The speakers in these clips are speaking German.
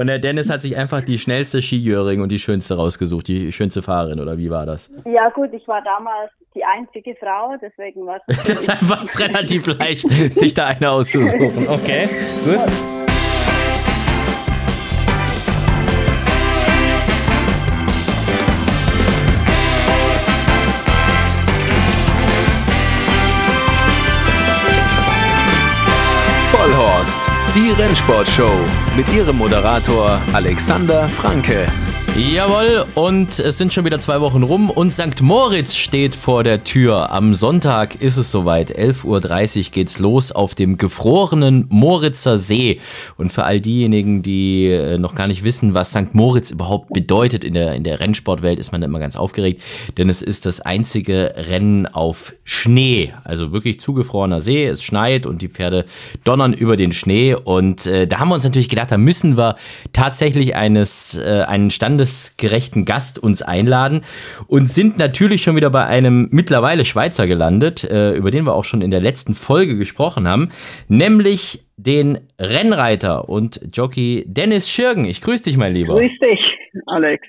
Und der Dennis hat sich einfach die schnellste Skijöring und die schönste rausgesucht, die schönste Fahrerin, oder wie war das? Ja gut, ich war damals die einzige Frau, deswegen war es... Deshalb war es relativ leicht, sich da eine auszusuchen. Okay, gut. Vollhorst, die Rennsportshow mit ihrem Moderator Alexander Franke. Jawohl, und es sind schon wieder zwei Wochen rum und St. Moritz steht vor der Tür. Am Sonntag ist es soweit. 11.30 Uhr geht's los auf dem gefrorenen Moritzer See. Und für all diejenigen, die äh, noch gar nicht wissen, was St. Moritz überhaupt bedeutet in der, in der Rennsportwelt, ist man immer ganz aufgeregt, denn es ist das einzige Rennen auf Schnee. Also wirklich zugefrorener See. Es schneit und die Pferde donnern über den Schnee. Und äh, da haben wir uns natürlich gedacht, da müssen wir tatsächlich eines, äh, einen Stand standesgerechten Gast uns einladen und sind natürlich schon wieder bei einem mittlerweile Schweizer gelandet, äh, über den wir auch schon in der letzten Folge gesprochen haben, nämlich den Rennreiter und Jockey Dennis Schirgen. Ich grüße dich, mein Lieber. Grüß dich, Alex.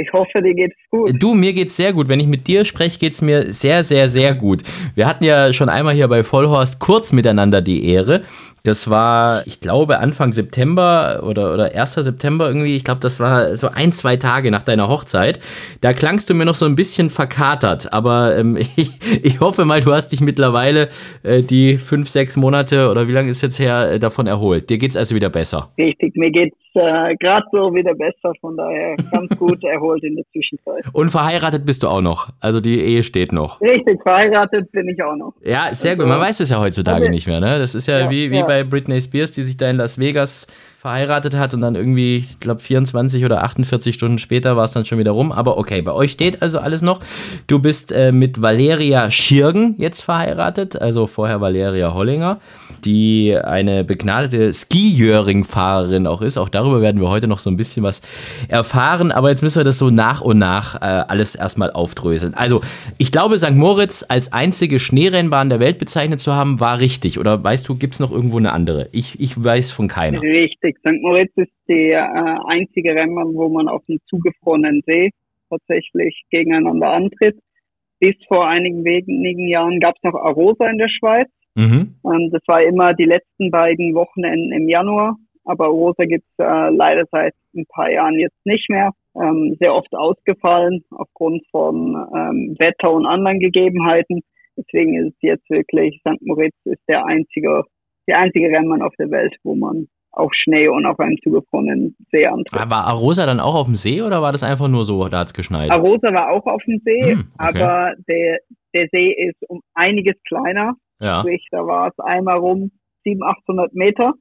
Ich hoffe, dir geht's gut. Du, mir geht's sehr gut. Wenn ich mit dir spreche, geht's mir sehr, sehr, sehr gut. Wir hatten ja schon einmal hier bei Vollhorst kurz miteinander die Ehre. Das war, ich glaube, Anfang September oder, oder 1. September irgendwie. Ich glaube, das war so ein, zwei Tage nach deiner Hochzeit. Da klangst du mir noch so ein bisschen verkatert. Aber ähm, ich, ich hoffe mal, du hast dich mittlerweile äh, die fünf, sechs Monate oder wie lange ist jetzt her äh, davon erholt. Dir geht's also wieder besser. Richtig, mir geht's äh, gerade so wieder besser. Von daher ganz gut erholt in der Zwischenzeit. Und verheiratet bist du auch noch. Also die Ehe steht noch. Richtig, verheiratet bin ich auch noch. Ja, sehr gut. Man weiß es ja heutzutage also, nicht mehr. Ne? Das ist ja, ja wie, wie ja bei Britney Spears, die sich da in Las Vegas verheiratet hat und dann irgendwie, ich glaube 24 oder 48 Stunden später war es dann schon wieder rum. Aber okay, bei euch steht also alles noch. Du bist äh, mit Valeria Schirgen jetzt verheiratet, also vorher Valeria Hollinger, die eine begnadete Skijöring-Fahrerin auch ist. Auch darüber werden wir heute noch so ein bisschen was erfahren. Aber jetzt müssen wir das so nach und nach äh, alles erstmal aufdröseln. Also, ich glaube, St. Moritz als einzige Schneerennbahn der Welt bezeichnet zu haben, war richtig. Oder weißt du, gibt es noch irgendwo eine andere? Ich, ich weiß von keiner. Richtig. Richtig, St. Moritz ist der äh, einzige Rennbahn, wo man auf dem zugefrorenen See tatsächlich gegeneinander antritt. Bis vor einigen wenigen Jahren gab es noch Arosa in der Schweiz. Mhm. Und das war immer die letzten beiden Wochenenden im Januar. Aber Arosa gibt es äh, leider seit ein paar Jahren jetzt nicht mehr. Ähm, sehr oft ausgefallen aufgrund von ähm, Wetter und anderen Gegebenheiten. Deswegen ist es jetzt wirklich, St. Moritz ist der einzige, der einzige Rennbahn auf der Welt, wo man auch Schnee und auf einem zugefrorenen See antritt. War Arosa dann auch auf dem See oder war das einfach nur so, da hat es geschneit? Arosa war auch auf dem See, hm, okay. aber der, der See ist um einiges kleiner. Ja. Sprich, da war es einmal rum 700, 800 Meter.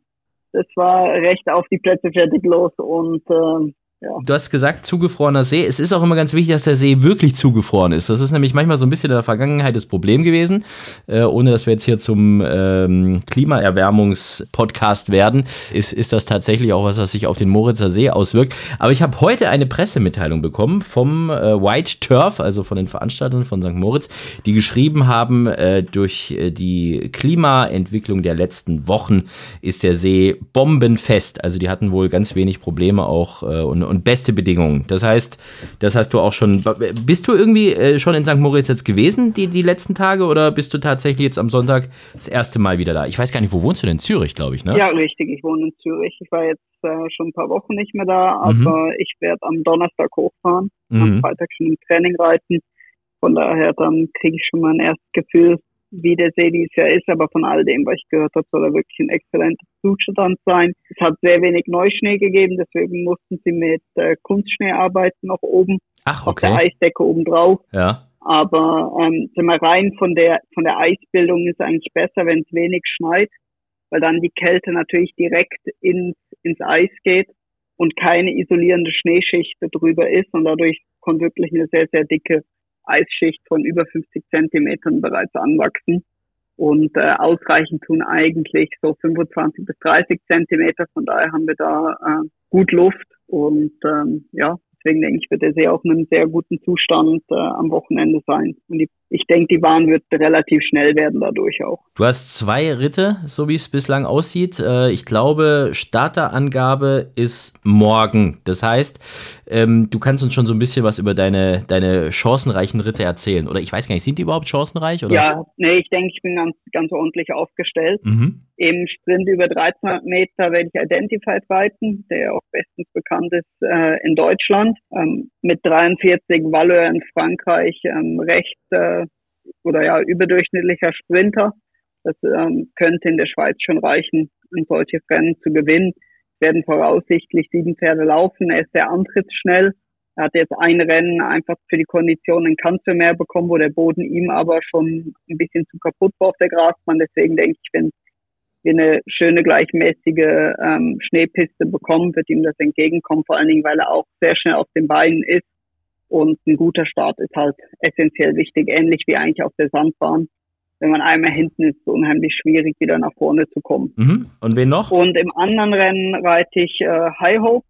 Das war recht auf die Plätze fertig los und äh, ja. Du hast gesagt, zugefrorener See. Es ist auch immer ganz wichtig, dass der See wirklich zugefroren ist. Das ist nämlich manchmal so ein bisschen in der Vergangenheit das Problem gewesen, äh, ohne dass wir jetzt hier zum ähm, Klimaerwärmungspodcast werden, ist, ist das tatsächlich auch was, was sich auf den Moritzer See auswirkt. Aber ich habe heute eine Pressemitteilung bekommen vom äh, White Turf, also von den Veranstaltern von St. Moritz, die geschrieben haben, äh, durch äh, die Klimaentwicklung der letzten Wochen ist der See bombenfest. Also die hatten wohl ganz wenig Probleme auch äh, und und beste Bedingungen. Das heißt, das hast du auch schon. Bist du irgendwie äh, schon in St. Moritz jetzt gewesen, die, die letzten Tage, oder bist du tatsächlich jetzt am Sonntag das erste Mal wieder da? Ich weiß gar nicht, wo wohnst du denn? In Zürich, glaube ich, ne? Ja, richtig. Ich wohne in Zürich. Ich war jetzt äh, schon ein paar Wochen nicht mehr da, mhm. aber mhm. ich werde am Donnerstag hochfahren, mhm. am Freitag schon im Training reiten. Von daher dann kriege ich schon mal ein erstes Gefühl, wie der See dieses Jahr ist, aber von all dem, was ich gehört habe, soll er wirklich ein exzellenter Zustand sein. Es hat sehr wenig Neuschnee gegeben, deswegen mussten sie mit äh, Kunstschnee arbeiten noch oben. Ach, okay. Auf der Eisdecke oben drauf. Ja. Aber ähm, sind wir rein von der von der Eisbildung ist eigentlich besser, wenn es wenig schneit, weil dann die Kälte natürlich direkt ins, ins Eis geht und keine isolierende Schneeschicht darüber ist und dadurch kommt wirklich eine sehr, sehr dicke Eisschicht von über 50 Zentimetern bereits anwachsen. Und äh, ausreichend tun eigentlich so 25 bis 30 Zentimeter. Von daher haben wir da äh, gut Luft und ähm, ja, Deswegen denke ich, wird der See auch in einem sehr guten Zustand äh, am Wochenende sein. Und die, ich denke, die Bahn wird relativ schnell werden dadurch auch. Du hast zwei Ritte, so wie es bislang aussieht. Äh, ich glaube, Starterangabe ist morgen. Das heißt, ähm, du kannst uns schon so ein bisschen was über deine, deine chancenreichen Ritte erzählen. Oder ich weiß gar nicht, sind die überhaupt chancenreich? Oder? Ja, nee, ich denke, ich bin ganz, ganz ordentlich aufgestellt. Mhm. Im Sprint über 1300 Meter werde ich Identified reiten, der auch bestens bekannt ist äh, in Deutschland. Ähm, mit 43 Valeur in Frankreich ähm, recht äh, oder ja überdurchschnittlicher Sprinter. Das ähm, könnte in der Schweiz schon reichen, um solche Rennen zu gewinnen. Werden voraussichtlich sieben Pferde laufen. Er ist sehr antrittsschnell. Er hat jetzt ein Rennen einfach für die Konditionen in mehr bekommen, wo der Boden ihm aber schon ein bisschen zu kaputt war auf der Grasbahn. Deswegen denke ich, wenn wir eine schöne gleichmäßige ähm, Schneepiste bekommen, wird ihm das entgegenkommen, vor allen Dingen, weil er auch sehr schnell auf den Beinen ist. Und ein guter Start ist halt essentiell wichtig, ähnlich wie eigentlich auf der Sandbahn. Wenn man einmal hinten ist, ist es unheimlich schwierig, wieder nach vorne zu kommen. Mhm. Und wen noch? Und im anderen Rennen reite ich äh, High Hope.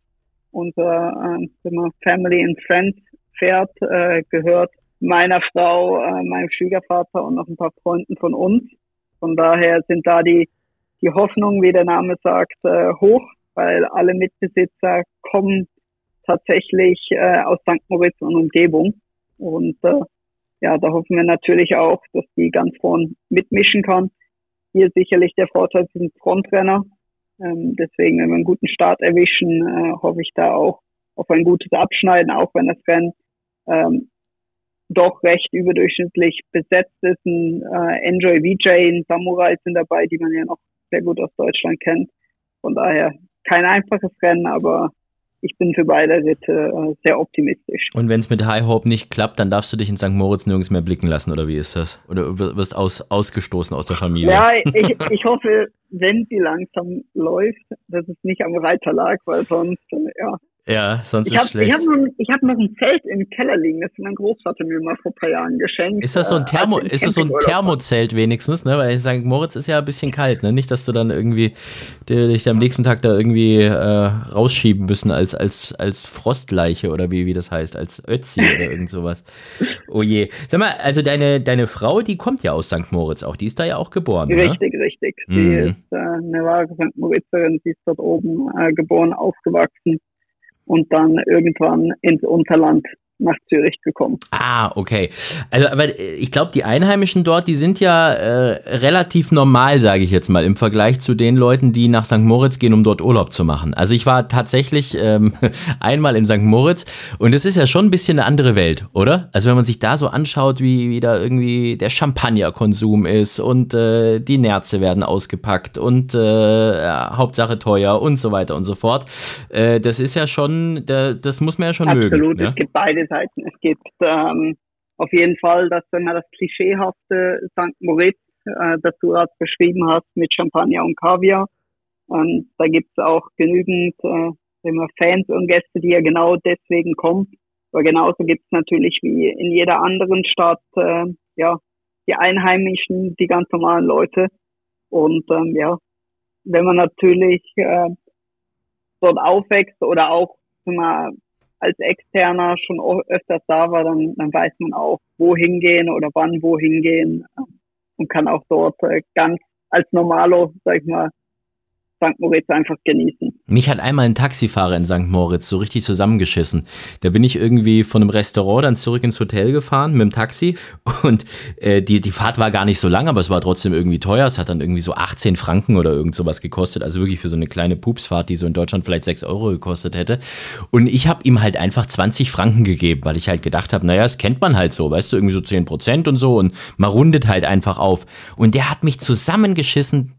Unser äh, Family and Friends Pferd äh, gehört meiner Frau, äh, meinem Schwiegervater und noch ein paar Freunden von uns. Von daher sind da die die Hoffnung, wie der Name sagt, äh, hoch, weil alle Mitbesitzer kommen tatsächlich äh, aus St. Moritz und Umgebung. Und äh, ja, da hoffen wir natürlich auch, dass die ganz vorn mitmischen kann. Hier sicherlich der Vorteil, sind Frontrenner. Ähm, deswegen, wenn wir einen guten Start erwischen, äh, hoffe ich da auch auf ein gutes Abschneiden, auch wenn das Rennen ähm, doch recht überdurchschnittlich besetzt ist. Ein äh, Enjoy VJ, ein Samurai sind dabei, die man ja noch sehr gut aus Deutschland kennt. Von daher kein einfaches Rennen, aber ich bin für beide Ritte äh, sehr optimistisch. Und wenn es mit High Hope nicht klappt, dann darfst du dich in St. Moritz nirgends mehr blicken lassen, oder wie ist das? Oder wirst aus, ausgestoßen aus der Familie? Ja, ich, ich hoffe, wenn sie langsam läuft, dass es nicht am Reiter lag, weil sonst, äh, ja, ja, sonst ich hab, ist schlecht. Ich habe noch, ich hab noch ein Zelt im Keller liegen, das mein Großvater mir mal vor ein paar Jahren geschenkt. Ist das so ein, äh, Thermo, ist das so ein Thermozelt wenigstens, ne? Weil sage, Moritz ist ja ein bisschen kalt, ne? Nicht, dass du dann irgendwie dich am nächsten Tag da irgendwie äh, rausschieben müssen als, als, als Frostleiche oder wie, wie das heißt, als Ötzi oder irgend sowas. Oh je. Sag mal, also deine, deine Frau, die kommt ja aus St. Moritz auch, die ist da ja auch geboren, Richtig, ne? richtig. Die mhm. ist äh, eine wahre St. Moritzerin, sie ist dort oben äh, geboren, aufgewachsen und dann irgendwann ins Unterland nach Zürich gekommen. Ah, okay. Also, aber äh, ich glaube, die Einheimischen dort, die sind ja äh, relativ normal, sage ich jetzt mal, im Vergleich zu den Leuten, die nach St. Moritz gehen, um dort Urlaub zu machen. Also ich war tatsächlich ähm, einmal in St. Moritz und es ist ja schon ein bisschen eine andere Welt, oder? Also wenn man sich da so anschaut, wie, wie da irgendwie der Champagnerkonsum ist und äh, die Nerze werden ausgepackt und äh, ja, Hauptsache teuer und so weiter und so fort. Äh, das ist ja schon, das muss man ja schon Absolut, mögen. Absolut, es gibt beides Seiten. Es gibt ähm, auf jeden Fall, dass wenn man das klischeehafte St. Moritz, äh, das du gerade beschrieben hast, mit Champagner und Kaviar, ähm, da gibt es auch genügend äh, immer Fans und Gäste, die ja genau deswegen kommen. Aber genauso gibt es natürlich wie in jeder anderen Stadt äh, ja die Einheimischen, die ganz normalen Leute. Und ähm, ja, wenn man natürlich äh, dort aufwächst oder auch mal als Externer schon öfters da war, dann, dann weiß man auch, wohin gehen oder wann wohin gehen und kann auch dort äh, ganz als Normalo, sag ich mal, St. Moritz einfach genießen. Mich hat einmal ein Taxifahrer in St. Moritz so richtig zusammengeschissen. Da bin ich irgendwie von einem Restaurant dann zurück ins Hotel gefahren mit dem Taxi und äh, die, die Fahrt war gar nicht so lang, aber es war trotzdem irgendwie teuer. Es hat dann irgendwie so 18 Franken oder irgend sowas gekostet. Also wirklich für so eine kleine Pupsfahrt, die so in Deutschland vielleicht 6 Euro gekostet hätte. Und ich habe ihm halt einfach 20 Franken gegeben, weil ich halt gedacht habe, naja, das kennt man halt so, weißt du, irgendwie so 10 Prozent und so und man rundet halt einfach auf. Und der hat mich zusammengeschissen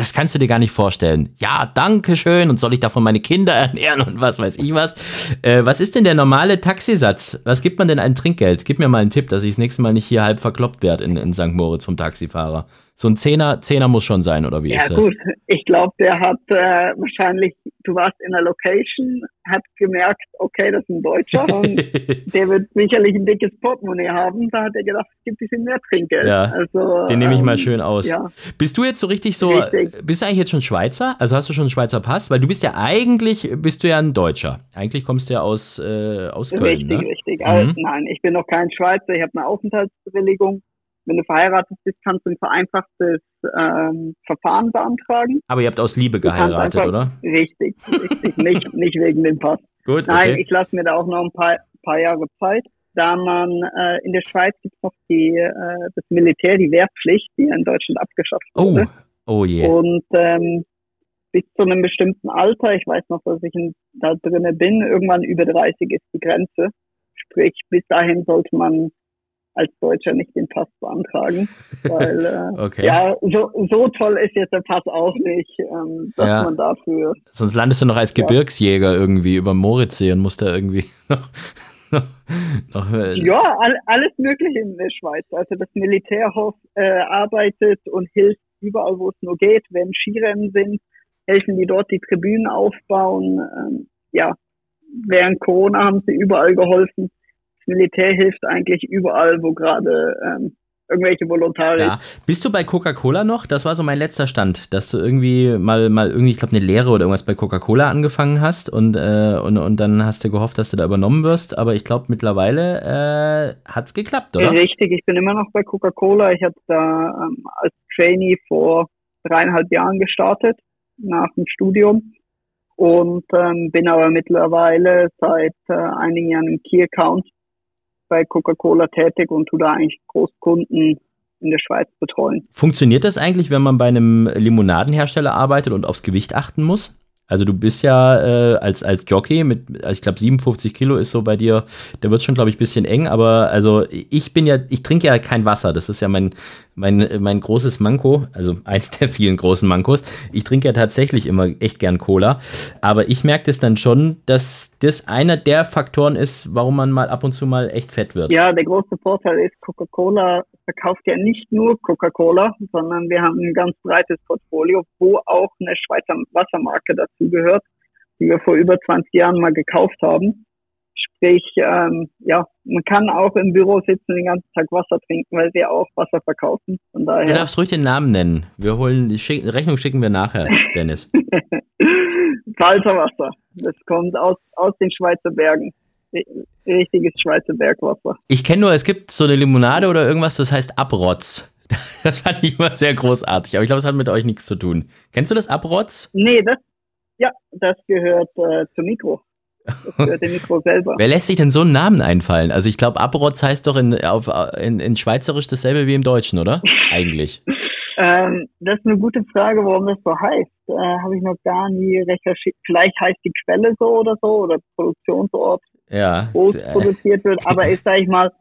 das kannst du dir gar nicht vorstellen. Ja, danke schön und soll ich davon meine Kinder ernähren und was weiß ich was. Äh, was ist denn der normale Taxisatz? Was gibt man denn an Trinkgeld? Gib mir mal einen Tipp, dass ich das nächste Mal nicht hier halb verkloppt werde in, in St. Moritz vom Taxifahrer. So ein Zehner, Zehner muss schon sein, oder wie ja, ist das? gut. Ich glaube, der hat äh, wahrscheinlich, du warst in der Location, hat gemerkt, okay, das ist ein Deutscher und der wird sicherlich ein dickes Portemonnaie haben. Da hat er gedacht, es gibt ein bisschen mehr Trinkgeld. Ja, also, Den nehme ich mal ähm, schön aus. Ja. Bist du jetzt so richtig so, Richtig. bist du eigentlich jetzt schon Schweizer? Also hast du schon einen Schweizer Pass? Weil du bist ja eigentlich, bist du ja ein Deutscher. Eigentlich kommst du ja aus, äh, aus Köln, richtig, ne? richtig. Also, Mhm. nein, ich bin noch kein Schweizer, ich habe eine Aufenthaltsbewilligung. Wenn du verheiratet bist, kannst du ein vereinfachtes ähm, Verfahren beantragen. Aber ihr habt aus Liebe geheiratet, einfach- oder? Richtig, richtig. nicht, nicht wegen dem Pass. Gut, Nein, okay. ich lasse mir da auch noch ein paar, paar Jahre Zeit, da man äh, in der Schweiz gibt es noch die, äh, das Militär, die Wehrpflicht, die in Deutschland abgeschafft Oh, wurde. oh je. Und ähm, bis zu einem bestimmten Alter, ich weiß noch, dass ich in, da drinnen bin, irgendwann über 30 ist die Grenze. Sprich, bis dahin sollte man als Deutscher nicht den Pass beantragen, weil äh, Okay. ja, so, so toll ist jetzt der Pass auch nicht, ähm, dass Ja. man dafür Sonst landest du noch als Ja. Gebirgsjäger irgendwie über Moritzsee und musst da irgendwie noch, noch, noch äh, Ja, all, alles Mögliche in der Schweiz. Also das Militärhof äh, arbeitet und hilft überall, wo es nur geht. Wenn Skirennen sind, helfen die dort die Tribünen aufbauen. Ähm, ja, während Corona haben sie überall geholfen. Militär hilft eigentlich überall, wo gerade ähm, irgendwelche Volontarier Ja. Bist du bei Coca-Cola noch? Das war so mein letzter Stand, dass du irgendwie mal, mal irgendwie, ich glaube, eine Lehre oder irgendwas bei Coca-Cola angefangen hast und, äh, und, und dann hast du gehofft, dass du da übernommen wirst. Aber ich glaube, mittlerweile äh, hat's geklappt, oder? Richtig, ich bin immer noch bei Coca-Cola. Ich habe da ähm, als Trainee vor dreieinhalb Jahren gestartet, nach dem Studium. Und ähm, bin aber mittlerweile seit äh, einigen Jahren im Key Account bei Coca-Cola tätig und tu da eigentlich Großkunden in der Schweiz betreuen. Funktioniert das eigentlich, wenn man bei einem Limonadenhersteller arbeitet und aufs Gewicht achten muss? Also du bist ja äh, als, als Jockey mit, ich glaube 57 Kilo ist so bei dir, da wird schon, glaube ich, ein bisschen eng, aber also ich bin ja, ich trinke ja kein Wasser, das ist ja mein, mein, mein großes Manko, also eins der vielen großen Mankos. Ich trinke ja tatsächlich immer echt gern Cola, aber ich merke das dann schon, dass das einer der Faktoren ist, warum man mal ab und zu mal echt fett wird. Ja, der große Vorteil ist, Coca-Cola verkauft ja nicht nur Coca-Cola, sondern wir haben ein ganz breites Portfolio, wo auch eine Schweizer Wassermarke dazugehört, die wir vor über 20 Jahren mal gekauft haben. Sprich, ähm, ja, man kann auch im Büro sitzen und den ganzen Tag Wasser trinken, weil wir auch Wasser verkaufen. Von Du daher darfst ruhig den Namen nennen. Wir holen die Schick Rechnung schicken wir nachher, Dennis. Salzerwasser. Das kommt aus, aus den Schweizer Bergen. Richtiges Schweizer Bergwasser. Ich kenne nur, es gibt so eine Limonade oder irgendwas, das heißt Abrotz. Das fand ich immer sehr großartig, aber ich glaube, es hat mit euch nichts zu tun. Kennst du das Abrotz? Nee, das, ja, das gehört äh, zum Mikro. Das gehört dem Mikro selber. Wer lässt sich denn so einen Namen einfallen? Also ich glaube, Abrotz heißt doch in, auf, in, in Schweizerisch dasselbe wie im Deutschen, oder? Eigentlich. Ähm, das ist eine gute Frage, warum das so heißt. Äh, Habe ich noch gar nie recherchiert. Vielleicht heißt die Quelle so oder so oder Produktionsort, Ja. wo es äh, produziert wird. Aber ist, sag ich mal,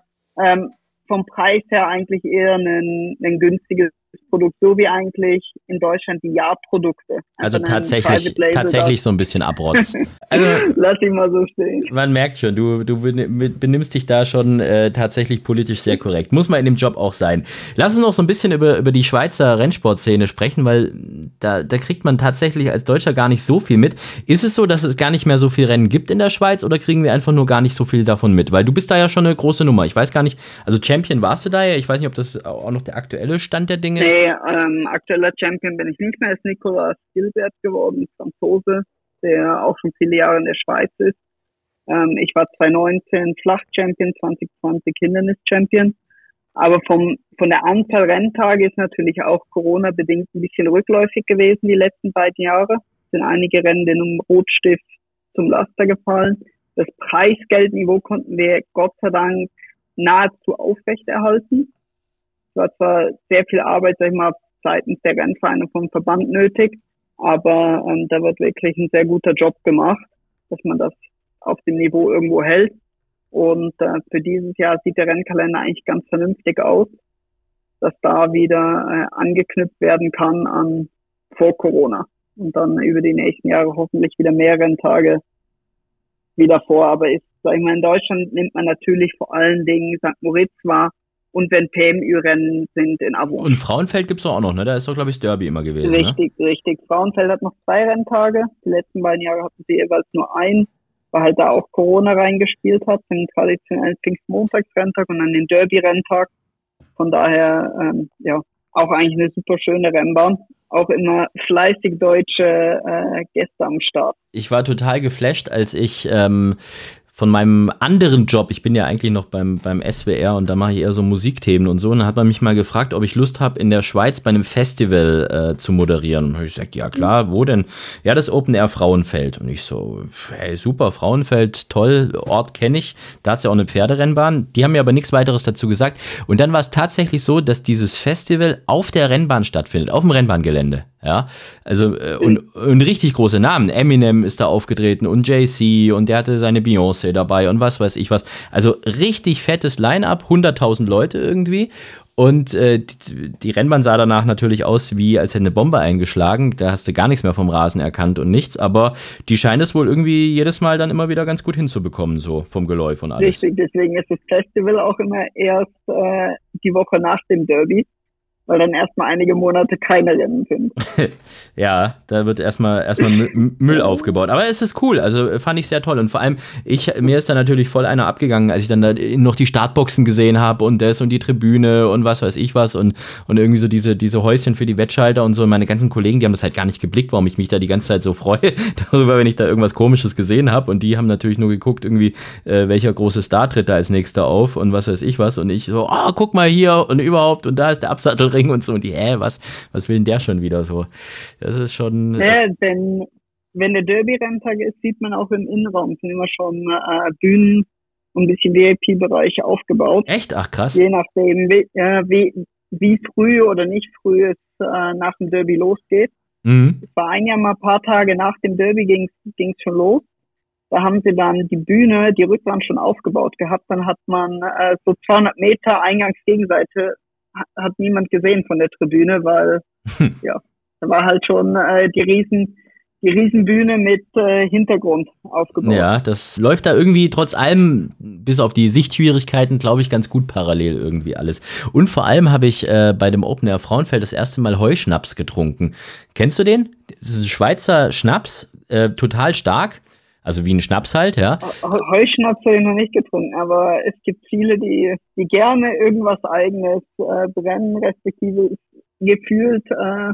ähm, vom Preis her eigentlich eher ein, ein günstiges Produkt, so wie eigentlich in Deutschland die Jahrprodukte. Also ein tatsächlich, tatsächlich so ein bisschen Abrotz. Also lass ich mal so stehen. Man merkt schon, du, du ben- benimmst dich da schon äh, tatsächlich politisch sehr korrekt. Muss man in dem Job auch sein. Lass uns noch so ein bisschen über, über die Schweizer Rennsportszene sprechen, weil da, da kriegt man tatsächlich als Deutscher gar nicht so viel mit. Ist es so, dass es gar nicht mehr so viel Rennen gibt in der Schweiz oder kriegen wir einfach nur gar nicht so viel davon mit? Weil du bist da ja schon eine große Nummer. Ich weiß gar nicht, also Champion warst du da ja. Ich weiß nicht, ob das auch noch der aktuelle Stand der Dinge Nee, ähm, aktueller Champion bin ich nicht mehr, ist Nicolas Gilbert geworden, Franzose, der auch schon viele Jahre in der Schweiz ist. Ähm, ich war 2019 Flach-Champion, 2020 Hindernis-Champion. Aber vom, von der Anzahl Renntage ist natürlich auch Corona-bedingt ein bisschen rückläufig gewesen die letzten beiden Jahre. Sind einige Rennen den Rotstift zum Laster gefallen. Das Preisgeldniveau konnten wir Gott sei Dank nahezu aufrechterhalten. War zwar sehr viel Arbeit, sag ich mal, seitens der Rennvereine vom Verband nötig, aber ähm, da wird wirklich ein sehr guter Job gemacht, dass man das auf dem Niveau irgendwo hält. Und äh, für dieses Jahr sieht der Rennkalender eigentlich ganz vernünftig aus, dass da wieder äh, angeknüpft werden kann an vor Corona und dann über die nächsten Jahre hoffentlich wieder mehr Renntage wieder vor. Aber ist, sag ich mal, in Deutschland nimmt man natürlich vor allen Dingen St. Moritz wahr, und wenn PMU-Rennen sind in Abo. Und Frauenfeld gibt es auch noch, ne? Da ist doch, glaube ich, Derby immer gewesen. Richtig, ne? richtig. Frauenfeld hat noch zwei Renntage. Die letzten beiden Jahre hatten sie jeweils nur einen, weil halt da auch Corona reingespielt hat, den traditionellen Pfingstmontagsrenntag und dann den Derby-Renntag. Von daher, ähm, ja, auch eigentlich eine super schöne Rennbahn. Auch immer fleißig deutsche äh, Gäste am Start. Ich war total geflasht, als ich ähm, von meinem anderen Job, ich bin ja eigentlich noch beim, beim SWR und da mache ich eher so Musikthemen und so, und dann hat man mich mal gefragt, ob ich Lust habe, in der Schweiz bei einem Festival äh, zu moderieren. Und ich gesagt, ja klar, wo denn? Ja, das Open Air Frauenfeld. Und ich so, hey, super, Frauenfeld, toll, Ort kenne ich. Da hat ja auch eine Pferderennbahn. Die haben mir aber nichts weiteres dazu gesagt. Und dann war es tatsächlich so, dass dieses Festival auf der Rennbahn stattfindet, auf dem Rennbahngelände. Ja, also äh, und, und richtig große Namen. Eminem ist da aufgetreten und Jay-Z und der hatte seine Beyoncé dabei und was weiß ich was. Also richtig fettes Line-up, 100.000 Leute irgendwie. Und äh, die, die, Rennbahn sah danach natürlich aus, wie als hätte eine Bombe eingeschlagen. Da hast du gar nichts mehr vom Rasen erkannt und nichts. Aber die scheint es wohl irgendwie jedes Mal dann immer wieder ganz gut hinzubekommen, so vom Geläuf und alles. Richtig, deswegen ist das Festival auch immer erst äh, die Woche nach dem Derby weil dann erstmal einige Monate keine Rennen sind. ja, da wird erstmal erstmal Müll aufgebaut. Aber es ist cool, also fand ich sehr toll. Und vor allem, ich, mir ist da natürlich voll einer abgegangen, als ich dann da noch die Startboxen gesehen habe und das und die Tribüne und was weiß ich was und, und irgendwie so diese, diese Häuschen für die Wettschalter und so. Und meine ganzen Kollegen, die haben das halt gar nicht geblickt, warum ich mich da die ganze Zeit so freue darüber, wenn ich da irgendwas Komisches gesehen habe. Und die haben natürlich nur geguckt, irgendwie, äh, welcher große Star tritt da als nächster auf und was weiß ich was. Und ich so, oh, guck mal hier und überhaupt und da ist der Absattelring Ring und so. Und die, hä, was, was will denn der schon wieder so? Das ist schon. Ja, denn wenn der Derby-Renntag ist, sieht man auch im Innenraum sind immer schon äh, Bühnen und ein bisschen VIP-Bereiche aufgebaut. Echt? Ach krass. Je nachdem, wie, äh, wie, wie früh oder nicht früh es äh, nach dem Derby losgeht. Mhm. Es war ein Jahr mal ein paar Tage nach dem Derby ging es schon los. Da haben sie dann die Bühne, die Rückwand schon aufgebaut gehabt. Dann hat man äh, so 200 Meter Eingangsgegenseite hat niemand gesehen von der Tribüne, weil ja, da war halt schon äh, die riesen die Riesenbühne mit äh, Hintergrund aufgebaut. Ja, das läuft da irgendwie trotz allem, bis auf die Sichtschwierigkeiten, glaube ich, ganz gut parallel irgendwie alles. Und vor allem habe ich äh, bei dem Open Air Frauenfeld das erste Mal Heuschnaps getrunken. Kennst du den? Das ist ein Schweizer Schnaps, äh, total stark. Also wie ein Schnaps halt, ja. Heuschnaps habe ich noch nicht getrunken, aber es gibt viele, die, die gerne irgendwas eigenes äh, brennen, respektive gefühlt äh,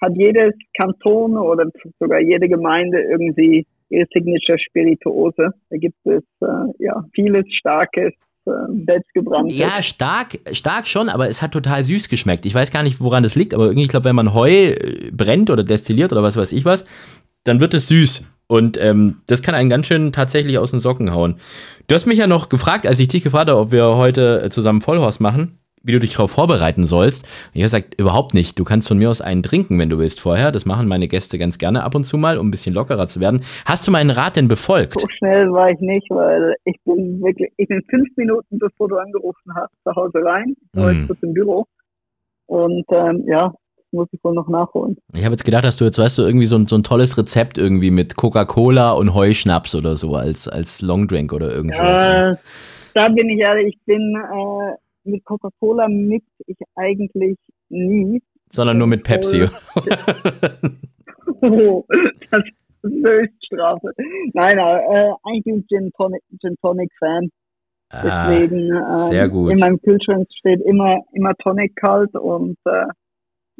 hat jedes Kanton oder sogar jede Gemeinde irgendwie ihre Signature Spirituose. Da gibt es äh, ja vieles Starkes, äh, selbstgebranntes. Ja, stark, stark schon, aber es hat total süß geschmeckt. Ich weiß gar nicht, woran das liegt, aber irgendwie, ich glaube, wenn man Heu äh, brennt oder destilliert oder was weiß ich was, dann wird es süß. Und ähm, das kann einen ganz schön tatsächlich aus den Socken hauen. Du hast mich ja noch gefragt, als ich dich gefragt habe, ob wir heute äh, zusammen Vollhorst machen, wie du dich darauf vorbereiten sollst. Und ich habe gesagt, überhaupt nicht. Du kannst von mir aus einen trinken, wenn du willst vorher. Das machen meine Gäste ganz gerne ab und zu mal, um ein bisschen lockerer zu werden. Hast du meinen Rat denn befolgt? So schnell war ich nicht, weil ich bin wirklich, ich bin fünf Minuten, bevor du angerufen hast, zu Hause rein, mm. kurz im Büro. Und ähm, ja, muss ich wohl noch nachholen. Ich habe jetzt gedacht, dass du jetzt, weißt du, irgendwie so ein, so ein tolles Rezept irgendwie mit Coca-Cola und Heuschnaps oder so als, als Longdrink oder irgend sowas. Äh, da bin ich ehrlich, ich bin äh, mit Coca-Cola mix ich eigentlich nie. Sondern nur mit Pepsi. oh, das ist Höchststrafe. Nein, äh, eigentlich Gin Tonic, Gin Tonic Fan. Ah, Deswegen äh, sehr gut. in meinem Kühlschrank steht immer immer Tonic kalt und äh,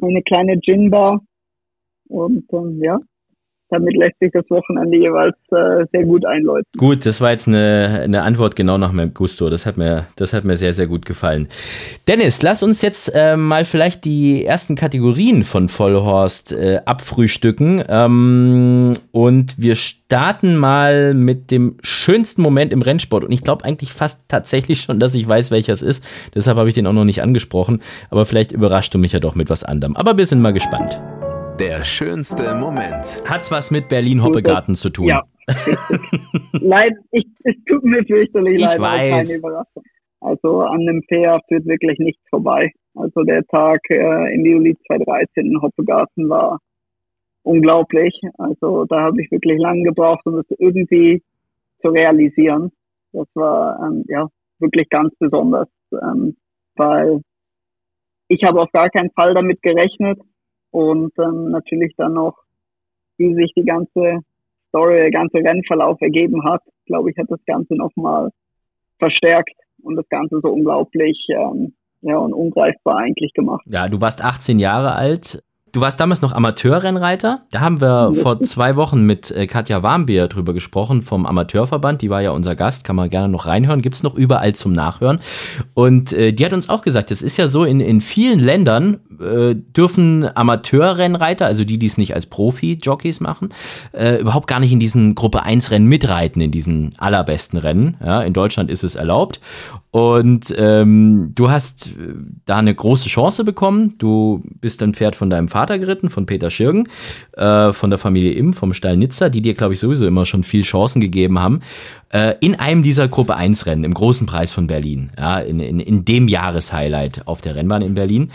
eine kleine Gin-Bar. Und ähm, ja, damit lässt sich das Wochenende jeweils äh, sehr gut einläuten. Gut, das war jetzt eine, eine Antwort genau nach meinem Gusto. Das hat mir, das hat mir sehr, sehr gut gefallen. Dennis, lass uns jetzt äh, mal vielleicht die ersten Kategorien von Vollhorst äh, abfrühstücken. Ähm, und wir starten mal mit dem schönsten Moment im Rennsport. Und ich glaube eigentlich fast tatsächlich schon, dass ich weiß, welcher es ist. Deshalb habe ich den auch noch nicht angesprochen. Aber vielleicht überrascht du mich ja doch mit was anderem. Aber wir sind mal gespannt. Der schönste Moment. Hat's was mit Berlin-Hoppegarten zu tun? Ja. Leid, ich, es tut mir fürchterlich ich leid, weiß. keine Überraschung. Also an dem Fair führt wirklich nichts vorbei. Also der Tag äh, im Juli 2013 in Hoppegarten war unglaublich. Also da habe ich wirklich lange gebraucht, um das irgendwie zu realisieren. Das war ähm, ja wirklich ganz besonders. Ähm, weil ich habe auf gar keinen Fall damit gerechnet und ähm, natürlich dann noch, wie sich die ganze Story, der ganze Rennverlauf ergeben hat, glaube ich, hat das Ganze nochmal verstärkt und das Ganze so unglaublich ähm, ja, und ungreifbar eigentlich gemacht. Ja, du warst 18 Jahre alt. Du warst damals noch Amateurrennreiter. Da haben wir vor zwei Wochen mit äh, Katja Warmbier drüber gesprochen vom Amateurverband. Die war ja unser Gast, kann man gerne noch reinhören. Gibt es noch überall zum Nachhören. Und äh, die hat uns auch gesagt, es ist ja so, in, in vielen Ländern äh, dürfen Amateurrennreiter, also die, die es nicht als Profi-Jockeys machen, äh, überhaupt gar nicht in diesen Gruppe 1 Rennen mitreiten, in diesen allerbesten Rennen. Ja, in Deutschland ist es erlaubt. Und ähm, du hast äh, da eine große Chance bekommen. Du bist ein Pferd von deinem Vater geritten, von Peter Schirgen, äh, von der Familie Im, vom Stall Nizza, die dir, glaube ich, sowieso immer schon viel Chancen gegeben haben. Äh, in einem dieser Gruppe 1 Rennen, im großen Preis von Berlin, ja, in, in, in dem Jahreshighlight auf der Rennbahn in Berlin.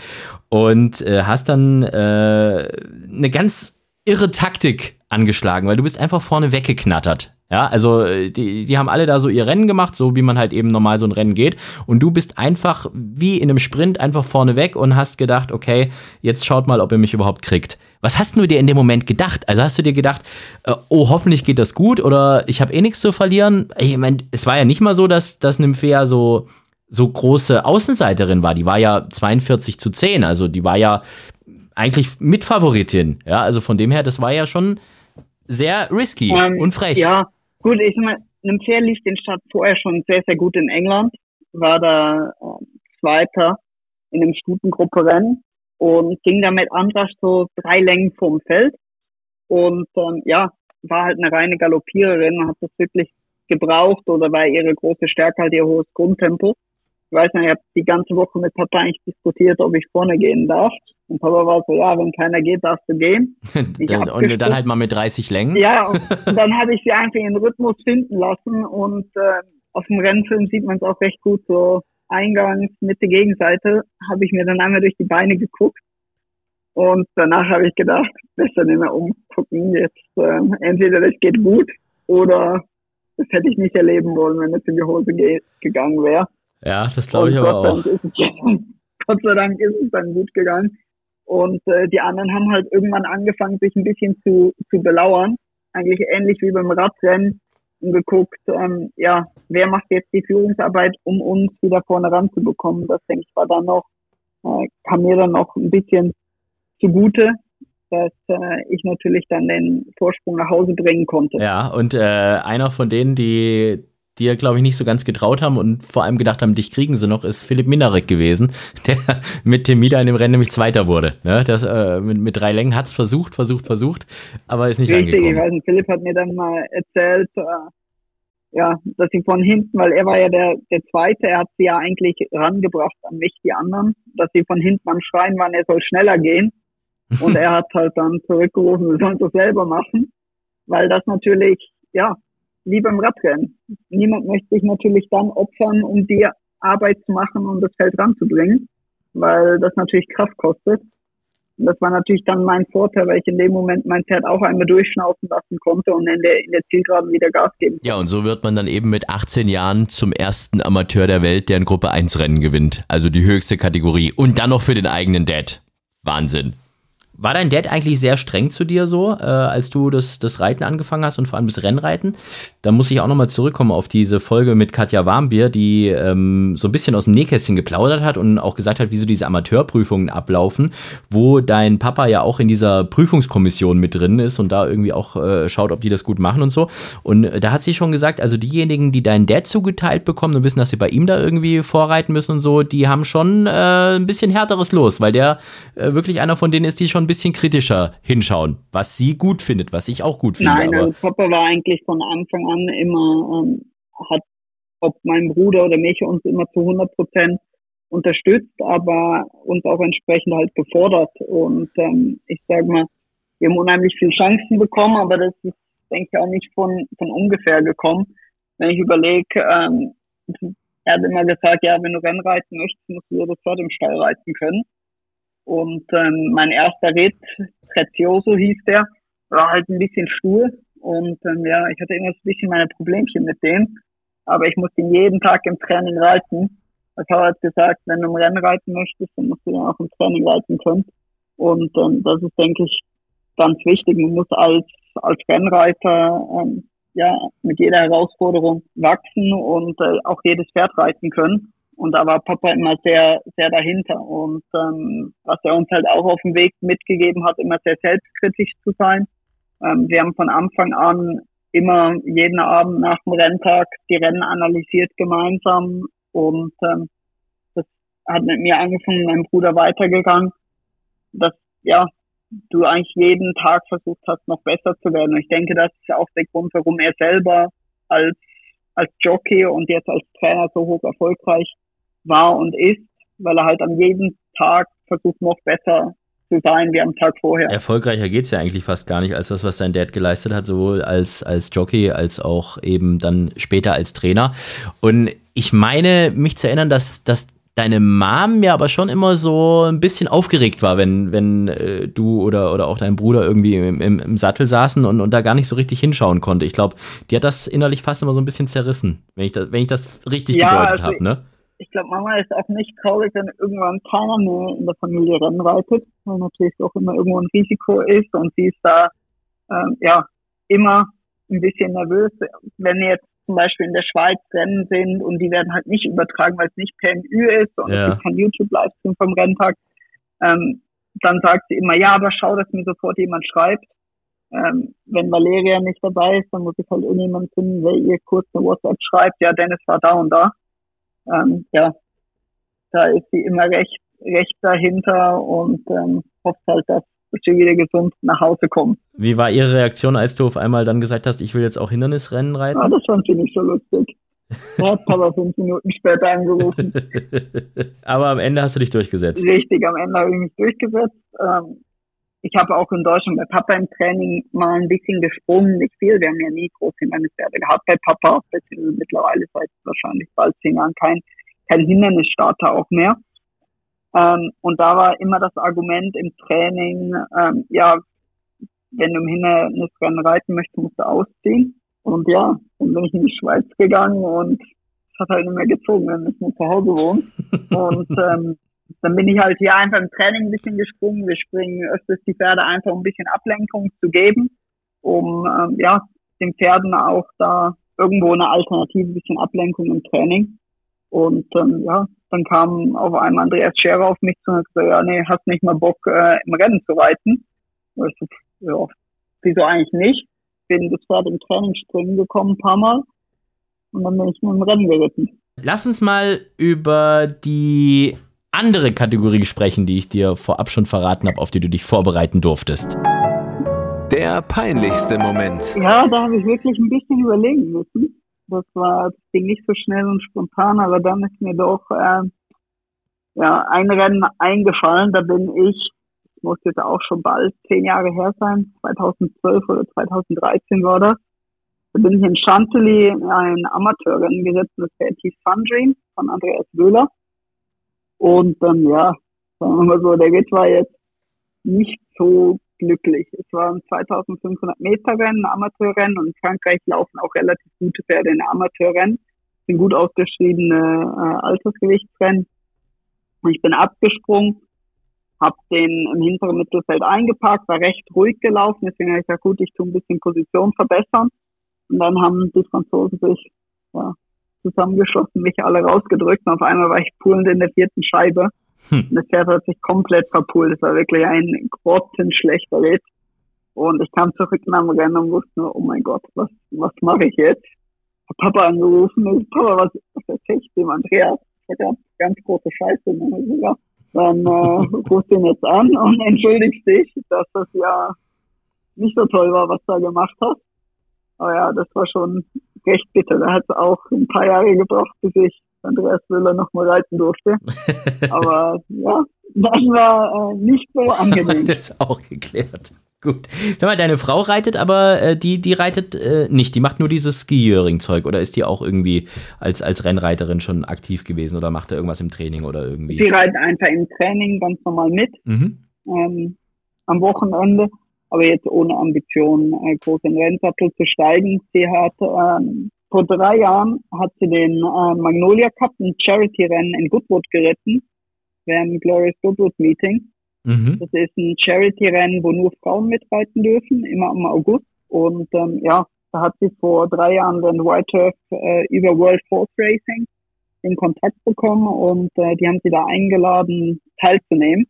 Und äh, hast dann äh, eine ganz irre Taktik angeschlagen, weil du bist einfach vorne weggeknattert ja, also äh, die, die haben alle da so ihr Rennen gemacht, so wie man halt eben normal so ein Rennen geht. Und du bist einfach wie in einem Sprint einfach vorne weg und hast gedacht, okay, jetzt schaut mal, ob ihr mich überhaupt kriegt. Was hast du dir in dem Moment gedacht? Also hast du dir gedacht, äh, oh, hoffentlich geht das gut oder ich habe eh nichts zu verlieren? Ich meine, es war ja nicht mal so, dass, dass Nymphea so, so große Außenseiterin war. Die war ja 42 zu 10, also die war ja eigentlich Mitfavoritin. Ja, also von dem her, das war ja schon sehr risky ähm, und frech. Ja, Gut, ich meine, Pferd lief den Start vorher schon sehr, sehr gut in England, war da äh, Zweiter in einem Stutengruppe-Rennen und ging damit Andrasch so drei Längen vorm Feld. Und ähm, ja, war halt eine reine Galoppiererin, hat das wirklich gebraucht oder war ihre große Stärke halt ihr hohes Grundtempo ich weiß nicht, ich habe die ganze Woche mit Papa eigentlich diskutiert, ob ich vorne gehen darf. Und Papa war so, ja, wenn keiner geht, darfst du gehen. und dann halt mal mit 30 Längen. Ja, und, dann habe ich sie einfach in den Rhythmus finden lassen. Und äh, auf dem Rennfilm sieht man es auch recht gut, so Eingangs, Mitte, Gegenseite, habe ich mir dann einmal durch die Beine geguckt. Und danach habe ich gedacht, besser nicht mehr umgucken. Jetzt äh, entweder das geht gut oder das hätte ich nicht erleben wollen, wenn es in die Hose ge gegangen wäre. Ja, das glaube ich aber auch. Gott sei Dank ist es dann gut gegangen. Und äh, die anderen haben halt irgendwann angefangen, sich ein bisschen zu, zu belauern. Eigentlich ähnlich wie beim Radrennen und geguckt, ähm, ja, wer macht jetzt die Führungsarbeit, um uns wieder vorne ranzubekommen. Das denke ich war dann noch, äh, kam mir dann noch ein bisschen zugute, dass äh, ich natürlich dann den Vorsprung nach Hause bringen konnte. Ja, und äh, einer von denen, die die ja, glaube ich, nicht so ganz getraut haben und vor allem gedacht haben, dich kriegen sie noch, ist Philipp Minarek gewesen, der mit dem Mida in dem Rennen nämlich Zweiter wurde. Ne? Das, äh, mit, mit drei Längen hat es versucht, versucht, versucht, aber ist nicht Richtig, angekommen. ich weiß nicht, Philipp hat mir dann mal erzählt, äh, ja, dass sie von hinten, weil er war ja der, der Zweite, er hat sie ja eigentlich rangebracht an mich, die anderen, dass sie von hinten am Schreien waren, er soll schneller gehen. Und er hat halt dann zurückgerufen, wir sollen das selber machen, weil das natürlich, ja, wie beim Radrennen. Niemand möchte sich natürlich dann opfern, um die Arbeit zu machen und das Feld ranzubringen, weil das natürlich Kraft kostet. Und das war natürlich dann mein Vorteil, weil ich in dem Moment mein Pferd auch einmal durchschnaufen lassen konnte und in der, in der Zielgeraden wieder Gas geben. Ja, und so wird man dann eben mit 18 Jahren zum ersten Amateur der Welt, der ein Gruppe 1 Rennen gewinnt. Also die höchste Kategorie. Und dann noch für den eigenen Dad. Wahnsinn. War dein Dad eigentlich sehr streng zu dir so, äh, als du das, das Reiten angefangen hast und vor allem das Rennreiten? Da muss ich auch nochmal zurückkommen auf diese Folge mit Katja Warmbier, die ähm, so ein bisschen aus dem Nähkästchen geplaudert hat und auch gesagt hat, wie so diese Amateurprüfungen ablaufen, wo dein Papa ja auch in dieser Prüfungskommission mit drin ist und da irgendwie auch äh, schaut, ob die das gut machen und so. Und äh, da hat sie schon gesagt, also diejenigen, die deinen Dad zugeteilt bekommen und wissen, dass sie bei ihm da irgendwie vorreiten müssen und so, die haben schon äh, ein bisschen härteres Los, weil der äh, wirklich einer von denen ist, die schon bisschen kritischer hinschauen, was sie gut findet, was ich auch gut finde. Nein, also Papa war eigentlich von Anfang an immer, ähm, hat, ob mein Bruder oder mich uns immer zu 100 Prozent unterstützt, aber uns auch entsprechend halt gefordert. Und ähm, ich sage mal, wir haben unheimlich viele Chancen bekommen, aber das ist, denke ich, auch nicht von, von ungefähr gekommen. Wenn ich überlege, ähm, er hat immer gesagt, ja, wenn du Rennen reiten möchtest, musst du das Pferd im Stall reiten können. Und ähm, mein erster Ritt, Prezioso hieß der, war halt ein bisschen stur. Und ähm, ja, ich hatte immer so ein bisschen meine Problemchen mit dem. Aber ich musste ihn jeden Tag im Training reiten, mein Papa hat gesagt, wenn du im Rennen reiten möchtest, dann musst du dann auch im Training reiten können. Und ähm, das ist, denke ich, ganz wichtig. Man muss als, als Rennreiter ähm, ja mit jeder Herausforderung wachsen und äh, auch jedes Pferd reiten können. Und da war Papa immer sehr, sehr dahinter. Und ähm, was er uns halt auch auf dem Weg mitgegeben hat, immer sehr selbstkritisch zu sein. Ähm, wir haben von Anfang an immer jeden Abend nach dem Renntag die Rennen analysiert gemeinsam. Und ähm, das hat mit mir angefangen, mein Bruder weitergegangen. Dass ja, du eigentlich jeden Tag versucht hast, noch besser zu werden. Und ich denke, das ist auch der Grund, warum er selber als als Jockey und jetzt als Trainer so hoch erfolgreich war und ist, weil er halt an jedem Tag versucht, noch besser zu sein wie am Tag vorher. Erfolgreicher geht es ja eigentlich fast gar nicht als das, was sein Dad geleistet hat, sowohl als, als Jockey als auch eben dann später als Trainer. Und ich meine, mich zu erinnern, dass, dass deine Mom ja aber schon immer so ein bisschen aufgeregt war, wenn, wenn äh, du oder, oder auch dein Bruder irgendwie im, im, im Sattel saßen und, und da gar nicht so richtig hinschauen konnte. Ich glaube, die hat das innerlich fast immer so ein bisschen zerrissen, wenn ich, da, wenn ich das richtig ja, gedeutet also habe, ne? Ich glaube, Mama ist auch nicht traurig, wenn irgendwann keiner mehr in der Familie Rennen reitet, weil natürlich auch immer irgendwo ein Risiko ist und sie ist da ähm, ja immer ein bisschen nervös, wenn jetzt zum Beispiel in der Schweiz Rennen sind und die werden halt nicht übertragen, weil es nicht PMÜ ist und ja. es gibt kein YouTube-Livestream vom Renntag, ähm, dann sagt sie immer, ja, aber schau, dass mir sofort jemand schreibt. Ähm, wenn Valeria nicht dabei ist, dann muss ich halt irgendjemand finden, der ihr kurz eine WhatsApp schreibt, ja, Dennis war da und da ähm, ja, da ist sie immer recht, recht dahinter und ähm, hofft halt, dass sie wieder gesund nach Hause kommt. Wie war Ihre Reaktion, als du auf einmal dann gesagt hast, ich will jetzt auch Hindernisrennen reiten? Ja, das fand ich nicht so lustig. Er hat aber fünf Minuten später angerufen. aber am Ende hast du dich durchgesetzt. Richtig, am Ende habe ich mich durchgesetzt. Ähm, ich habe auch in Deutschland bei Papa im Training mal ein bisschen gesprungen, nicht viel. Wir haben ja nie große Hindernispferde gehabt bei Papa, beziehungsweise mittlerweile seit wahrscheinlich bald zehn Jahren kein, kein Hindernisstarter auch mehr. Ähm, und da war immer das Argument im Training, ähm, ja, wenn du im Hindernisrennen reiten möchtest, musst du ausziehen. Und ja, dann bin ich in die Schweiz gegangen und es hat halt nicht mehr gezogen, wenn ich nur zu Hause wohne. Und ähm, dann bin ich halt hier einfach im Training ein bisschen gesprungen. Wir springen öfters die Pferde einfach, um ein bisschen Ablenkung zu geben, um ähm, ja den Pferden auch da irgendwo eine Alternative, ein bisschen Ablenkung im Training. Und ähm, ja, dann kam auf einmal Andreas Scherer auf mich zu und hat gesagt, ja, nee, hast nicht mal Bock, äh, im Rennen zu reiten? Und ich so, ja, wieso eigentlich nicht? Bin das Pferd im Training springen gekommen, ein paar Mal. Und dann bin ich nur im Rennen geritten. Lass uns mal über die andere Kategorie sprechen, die ich dir vorab schon verraten habe, auf die du dich vorbereiten durftest. Der peinlichste Moment. Ja, da habe ich wirklich ein bisschen überlegen müssen. Das war das ging nicht so schnell und spontan, aber dann ist mir doch äh, ja, ein Rennen eingefallen. Da bin ich, muss jetzt auch schon bald zehn Jahre her sein, 2012 oder 2013 war das. Da bin ich in Chantilly ein Amateurrennen geritten, das Creative Fun Dream von Andreas Wöhler. Und dann, ja, sagen wir mal so, der Ritt war jetzt nicht so glücklich. Es war ein 2500 Meter Rennen, Amateurrennen und in Frankreich laufen auch relativ gute Pferde in Amateurrennen. Sind gut ausgeschriebene äh, Altersgewichtsrennen. Ich bin abgesprungen, habe den im hinteren Mittelfeld eingepackt, war recht ruhig gelaufen, deswegen habe ich gesagt, gut, ich tue ein bisschen Position verbessern. Und dann haben die Franzosen sich ja, zusammengeschlossen, mich alle rausgedrückt und auf einmal war ich poolend in der vierten Scheibe. Hm. Und das Pferd hat sich komplett verpult. Es war wirklich ein grottenschlechter Ritt. Und ich kam zurück nach dem Rennen und wusste nur, oh mein Gott, was, was mache ich jetzt? Hab Papa angerufen und Papa, was, was erzähl ich dem Andreas? Das war ganz, große Scheiße. Ne? Dann äh, rufst ihn jetzt an und entschuldigst dich, dass das ja nicht so toll war, was du da gemacht hast. Aber ja, das war schon recht bitter. Da hat es auch ein paar Jahre gebraucht, bis ich Andreas Müller nochmal reiten durfte. Aber ja, das war äh, nicht so angenehm. das ist auch geklärt. Gut. Sag mal, deine Frau reitet, aber äh, die, die reitet äh, nicht. Die macht nur dieses Skijöring-Zeug. Oder ist die auch irgendwie als, als Rennreiterin schon aktiv gewesen oder macht da irgendwas im Training oder irgendwie? Sie reitet einfach im Training ganz normal mit. Mhm. Ähm, am Wochenende aber jetzt ohne Ambition, äh, groß in Rennsattel zu steigen. Sie hat ähm, vor drei Jahren hat sie den äh, Magnolia Cup, ein Charity-Rennen in Goodwood geritten, während Glorious Goodwood Meeting. Mhm. Das ist ein Charity-Rennen, wo nur Frauen mitreiten dürfen, immer im August. Und ähm, ja, da hat sie vor drei Jahren den White Turf äh, über World Force Racing in Kontakt bekommen und äh, die haben sie da eingeladen, teilzunehmen.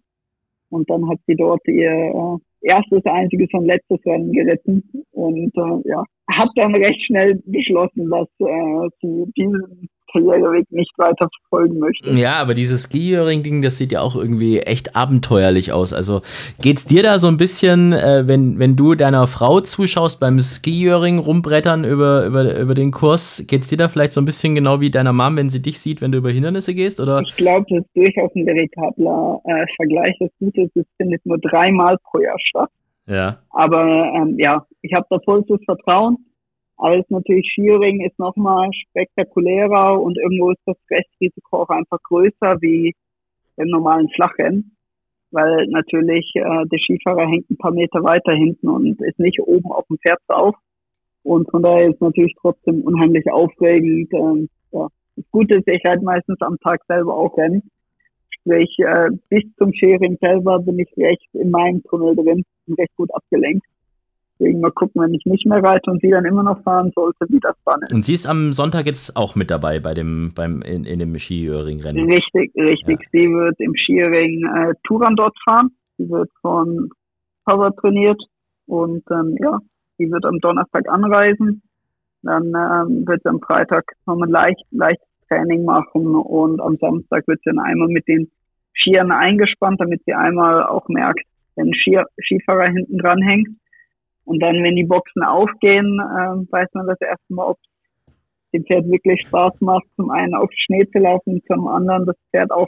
Und dann hat sie dort ihr äh, erstes, einziges und letztes Rennen geritten. Und äh, ja, hat dann recht schnell beschlossen, dass äh, sie diesen Karriereweg nicht weiter verfolgen möchte. Ja, aber dieses Skijöring-Ding, das sieht ja auch irgendwie echt abenteuerlich aus. Also geht's dir da so ein bisschen, äh, wenn, wenn du deiner Frau zuschaust beim Skijöring rumbrettern über, über, über den Kurs, geht's dir da vielleicht so ein bisschen genau wie deiner Mom, wenn sie dich sieht, wenn du über Hindernisse gehst? Oder? Ich glaube, das ist durchaus ein veritabler äh, Vergleich. Das Gute ist, es findet nur dreimal pro Jahr statt. Ja. Aber ähm, ja, ich habe da vollstes Vertrauen. Ist natürlich Skiering ist nochmal spektakulärer und irgendwo ist das Restrisiko auch einfach größer wie im normalen Flachrennen, weil natürlich äh, der Skifahrer hängt ein paar Meter weiter hinten und ist nicht oben auf dem Pferd drauf. Und von daher ist natürlich trotzdem unheimlich aufregend. Ähm, ja. Das Gute ist, ich halt meistens am Tag selber auch rennen. Sprich, äh, bis zum Skiering selber bin ich recht in meinem Tunnel drin und recht gut abgelenkt. Deswegen mal gucken, wenn ich nicht mehr reite und sie dann immer noch fahren sollte, wie das dann ist. Und sie ist am Sonntag jetzt auch mit dabei bei dem, beim, in, in dem Skiring-Rennen? Richtig, richtig. Ja. Sie wird im Skiring äh, Touran dort fahren. Sie wird von Power trainiert und ähm, ja, sie wird am Donnerstag anreisen. Dann ähm, wird sie am Freitag nochmal leicht, leichtes Training machen und am Samstag wird sie dann einmal mit den Skiern eingespannt, damit sie einmal auch merkt, wenn ein Skier, Skifahrer hinten dran hängt, und dann, wenn die Boxen aufgehen, äh, weiß man das erste Mal, ob dem Pferd wirklich Spaß macht, zum einen auf Schnee zu laufen, zum anderen das Pferd auch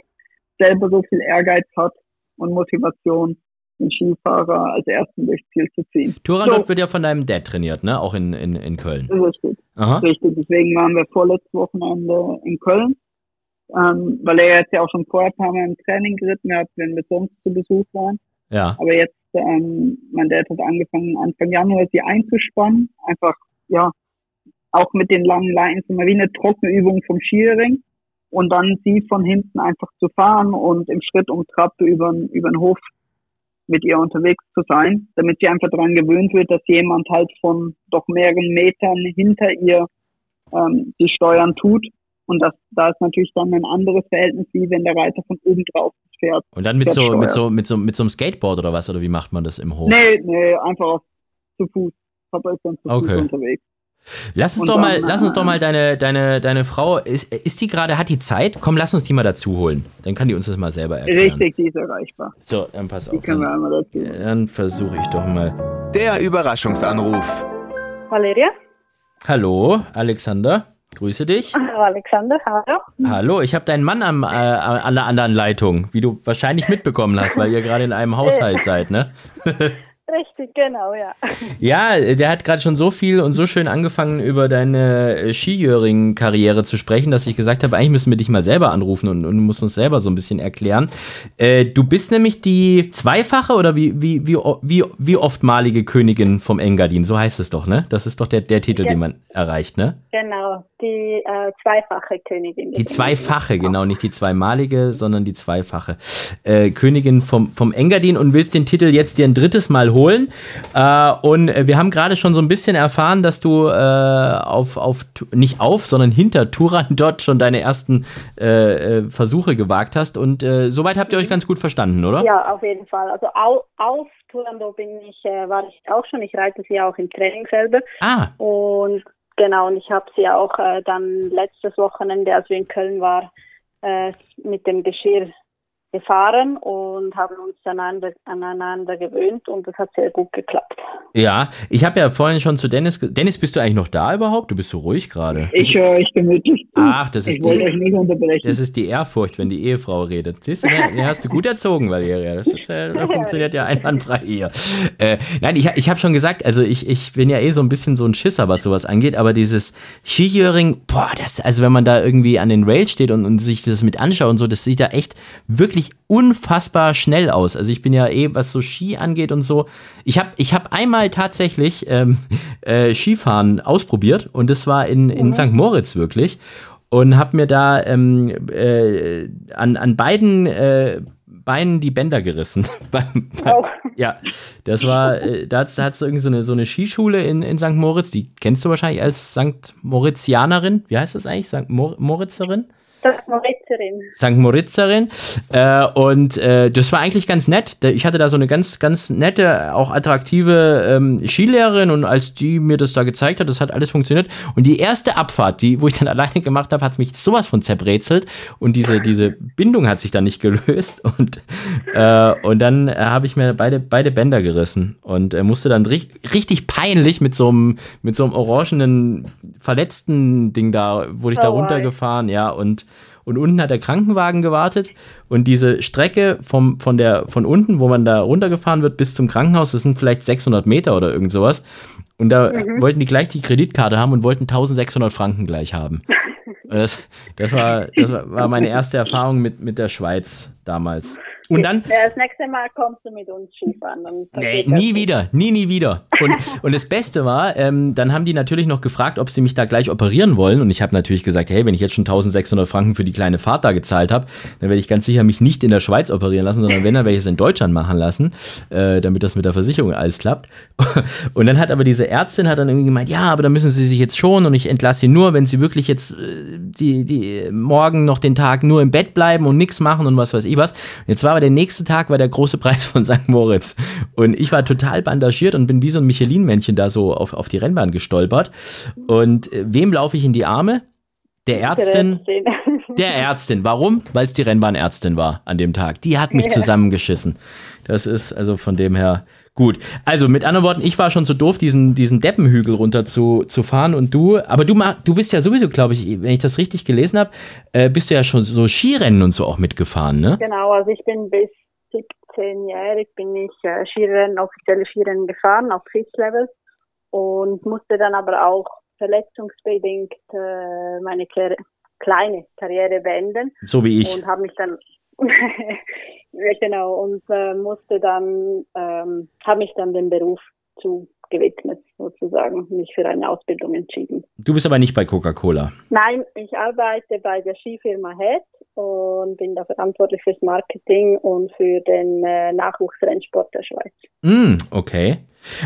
selber so viel Ehrgeiz hat und Motivation, den Skifahrer als ersten durchs Ziel zu ziehen. Turandot so. wird ja von deinem Dad trainiert, ne? Auch in, in, in Köln. Richtig. Aha. Richtig. Deswegen waren wir vorletztes Wochenende in Köln. Ähm, weil er jetzt ja auch schon vorher ein paar Mal im Training geritten hat, wenn wir sonst zu Besuch waren. Ja. Aber jetzt ähm, mein Dad hat angefangen, Anfang Januar sie einzuspannen. Einfach, ja, auch mit den langen Lines, immer wie eine Trockenübung vom Skiering. Und dann sie von hinten einfach zu fahren und im Schritt um Trappe über, über den Hof mit ihr unterwegs zu sein, damit sie einfach daran gewöhnt wird, dass jemand halt von doch mehreren Metern hinter ihr ähm, die Steuern tut und das, da ist natürlich dann ein anderes Verhältnis, wie wenn der Reiter von oben drauf fährt. Und dann mit so, mit so, mit so, mit so einem Skateboard oder was? Oder wie macht man das im Hof? Nee, nee, einfach zu Fuß. Papa ist dann zu okay. Fuß unterwegs. Lass uns doch mal, dann, lass uns doch mal deine, deine, deine Frau, ist, ist die gerade, hat die Zeit? Komm, lass uns die mal dazu holen. Dann kann die uns das mal selber erklären. Richtig, die ist erreichbar. So, dann pass die auf. Dann, dann versuche ich doch mal. Der Überraschungsanruf. Valeria? Hallo, Alexander. Grüße dich. Hallo Alexander, hallo. Hallo, ich habe deinen Mann am, äh, an der anderen Leitung, wie du wahrscheinlich mitbekommen hast, weil ihr gerade in einem Haushalt seid, ne? Richtig, genau, ja. Ja, der hat gerade schon so viel und so schön angefangen, über deine äh, Skijöring-Karriere zu sprechen, dass ich gesagt habe, eigentlich müssen wir dich mal selber anrufen und, und musst uns selber so ein bisschen erklären. Äh, du bist nämlich die zweifache oder wie, wie, wie, wie, wie oftmalige Königin vom Engadin, so heißt es doch, ne? Das ist doch der, der Titel, ja. den man erreicht, ne? Genau, die äh, zweifache Königin. Die zweifache, genau, nicht die zweimalige, sondern die zweifache äh, Königin vom, vom Engadin und willst den Titel jetzt dir ein drittes Mal holen holen. Äh, und wir haben gerade schon so ein bisschen erfahren, dass du äh, auf, auf, nicht auf, sondern hinter Turan dort schon deine ersten äh, äh, Versuche gewagt hast. Und äh, soweit habt ihr euch ganz gut verstanden, oder? Ja, auf jeden Fall. Also auf, auf Turandot bin ich, äh, war ich auch schon. Ich reite sie auch im Training selber. Ah. Und genau, und ich habe sie auch dann letztes Wochenende, als wir in Köln waren, mit dem Geschirr gefahren und haben uns aneinander, aneinander gewöhnt und das hat sehr gut geklappt. Ja, ich habe ja vorhin schon zu Dennis Dennis, bist du eigentlich noch da überhaupt? Du bist so ruhig gerade. Ich höre euch gemütlich. Ach, das ist, ich die, euch nicht unterbrechen. das ist die Ehrfurcht, wenn die Ehefrau redet. Siehst du, den hast du gut erzogen, Valeria. Das ist, äh, das funktioniert ja einwandfrei hier. Äh, nein, ich, ich habe schon gesagt, also ich, ich bin ja eh so ein bisschen so ein Schisser, was sowas angeht, aber dieses Skijöring, boah, das, also wenn man da irgendwie an den Rails steht und, und sich das mit anschaut und so, das sieht da echt wirklich wirklich unfassbar schnell aus. Also ich bin ja eh, was so Ski angeht und so. Ich habe ich hab einmal tatsächlich ähm, äh, Skifahren ausprobiert und das war in, in mhm. St. Moritz wirklich und habe mir da ähm, äh, an, an beiden äh, Beinen die Bänder gerissen. oh. Ja, das war, äh, da hat es irgendwie so eine, so eine Skischule in, in St. Moritz, die kennst du wahrscheinlich als St. Moritzianerin. Wie heißt das eigentlich? St. Mor Moritzerin? St. Moritzerin. St. Moritzerin. Äh, und äh, das war eigentlich ganz nett. Ich hatte da so eine ganz, ganz nette, auch attraktive ähm, Skilehrerin und als die mir das da gezeigt hat, das hat alles funktioniert. Und die erste Abfahrt, die, wo ich dann alleine gemacht habe, hat mich sowas von zerbrezelt und diese, diese Bindung hat sich dann nicht gelöst. Und, äh, und dann äh, habe ich mir beide, beide Bänder gerissen und äh, musste dann richtig, richtig peinlich mit so einem, mit so einem orangenen, verletzten Ding da, wurde ich da oh, runtergefahren, ja, und und unten hat der Krankenwagen gewartet und diese Strecke vom, von, der, von unten, wo man da runtergefahren wird, bis zum Krankenhaus, das sind vielleicht 600 Meter oder irgend sowas. Und da mhm. wollten die gleich die Kreditkarte haben und wollten 1600 Franken gleich haben. Das, das, war, das war meine erste Erfahrung mit, mit der Schweiz damals. Und dann. Ja, das nächste Mal kommst du mit uns Skifahren. Nee, nie wieder, nie, nie wieder. Und, und das Beste war, ähm, dann haben die natürlich noch gefragt, ob sie mich da gleich operieren wollen. Und ich habe natürlich gesagt, hey, wenn ich jetzt schon 1600 Franken für die kleine Fahrt da gezahlt habe, dann werde ich ganz sicher mich nicht in der Schweiz operieren lassen, sondern wenn, dann werde ich es in Deutschland machen lassen, äh, damit das mit der Versicherung alles klappt. Und dann hat aber diese Ärztin hat dann irgendwie gemeint, ja, aber da müssen sie sich jetzt schon und ich entlasse sie nur, wenn sie wirklich jetzt äh, die, die morgen noch den Tag nur im Bett bleiben und nichts machen und was weiß ich was. Und jetzt war aber der nächste Tag war der große Preis von St. Moritz. Und ich war total bandagiert und bin wie so ein Michelin-Männchen da so auf, auf die Rennbahn gestolpert. Und äh, wem laufe ich in die Arme? Der Ärztin. Der Ärztin. Warum? Weil es die Rennbahnärztin war an dem Tag. Die hat mich zusammengeschissen. Das ist also von dem her Gut, also mit anderen Worten, ich war schon zu doof, diesen, diesen Deppenhügel runter zu, zu fahren und du, aber du, du bist ja sowieso, glaube ich, wenn ich das richtig gelesen habe, äh, bist du ja schon so Skirennen und so auch mitgefahren, ne? Genau, also ich bin bis 17-jährig bin ich äh, Skirennen, offizielle Skirennen gefahren auf FIS-Level und musste dann aber auch verletzungsbedingt äh, meine Kle kleine Karriere beenden. So wie ich. Und habe mich dann genau, und äh, musste dann, ähm, habe mich dann dem Beruf zu gewidmet, sozusagen, mich für eine Ausbildung entschieden. Du bist aber nicht bei Coca-Cola? Nein, ich arbeite bei der Skifirma Head und bin da verantwortlich fürs Marketing und für den äh, Nachwuchsrennsport der Schweiz. Mm, okay.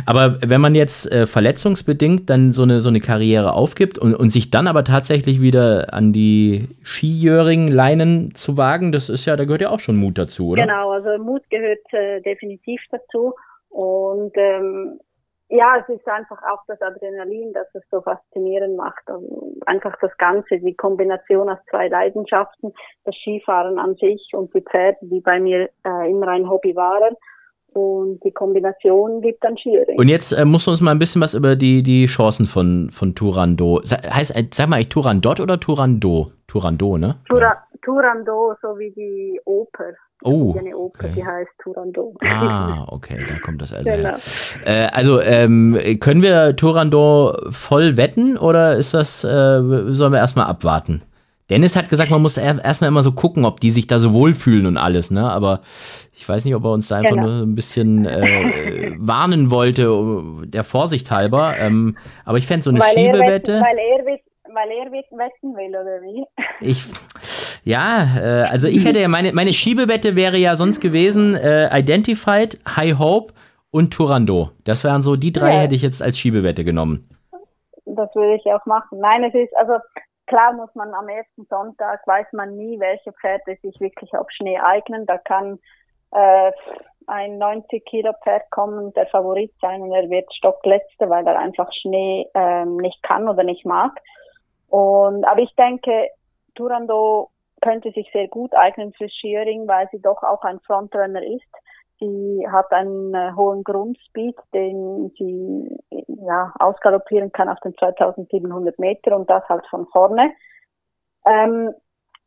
Aber wenn man jetzt äh, verletzungsbedingt dann so eine, so eine Karriere aufgibt und, und sich dann aber tatsächlich wieder an die Skijöring-Leinen zu wagen, das ist ja, da gehört ja auch schon Mut dazu, oder? Genau, also Mut gehört äh, definitiv dazu. Und ähm, ja, es ist einfach auch das Adrenalin, das es so faszinierend macht. Also einfach das Ganze, die Kombination aus zwei Leidenschaften, das Skifahren an sich und die Pferde, die bei mir äh, immer ein Hobby waren. Und die Kombination gibt dann Skiering. Und jetzt äh, musst du uns mal ein bisschen was über die, die Chancen von, von Turando. Heißt, äh, sag mal, ich Turandot oder Turando? Turando, ne? Tura, Turando, so wie die Oper. Oh, eine Oper, okay. die heißt Turando. Ah, okay, da kommt das also genau. Äh, also, ähm, können wir Turando voll wetten oder ist das, äh, sollen wir erstmal abwarten? Dennis hat gesagt, man muss erstmal immer so gucken, ob die sich da so wohlfühlen und alles, ne? Aber ich weiß nicht, ob er uns da einfach genau. nur ein bisschen äh, warnen wollte, der Vorsicht halber. Ähm, aber ich fände so eine weil Schiebewette. Er weil, er, weil er wetten will, oder wie? Ich, ja, äh, also ich hätte ja meine, meine Schiebewette wäre ja sonst gewesen äh, Identified, High Hope und Turando. Das wären so die drei, ja. hätte ich jetzt als Schiebewette genommen. Das würde ich auch machen. Nein, es ist, also Klar muss man am ersten Sonntag, weiß man nie, welche Pferde sich wirklich auf Schnee eignen. Da kann äh, ein 90 Kilo Pferd kommen, der Favorit sein und er wird Stockletzte, weil er einfach Schnee ähm, nicht kann oder nicht mag. Und aber ich denke, Turando könnte sich sehr gut eignen für Shearing, weil sie doch auch ein Frontrunner ist. Sie hat einen äh, hohen Grundspeed, den sie ja, ausgaloppieren kann auf den 2700 Meter und das halt von vorne. Ähm,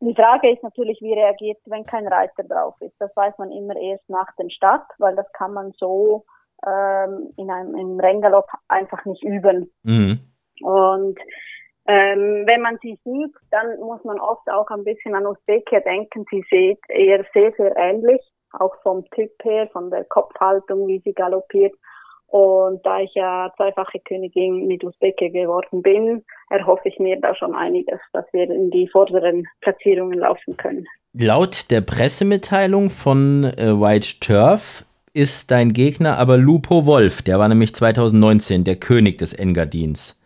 die Frage ist natürlich, wie reagiert sie, wenn kein Reiter drauf ist. Das weiß man immer erst nach dem Start, weil das kann man so ähm, in einem im Renngalopp einfach nicht üben. Mhm. Und Ähm, wenn man sie sieht, dann muss man oft auch ein bisschen an Usbekia denken. Sie sieht eher sehr, sehr ähnlich, auch vom Typ her, von der Kopfhaltung, wie sie galoppiert. Und da ich ja zweifache Königin mit Usbeke geworden bin, erhoffe ich mir da schon einiges, dass wir in die vorderen Platzierungen laufen können. Laut der Pressemitteilung von äh, White Turf ist dein Gegner aber Lupo Wolf. Der war nämlich 2019 der König des Engadins.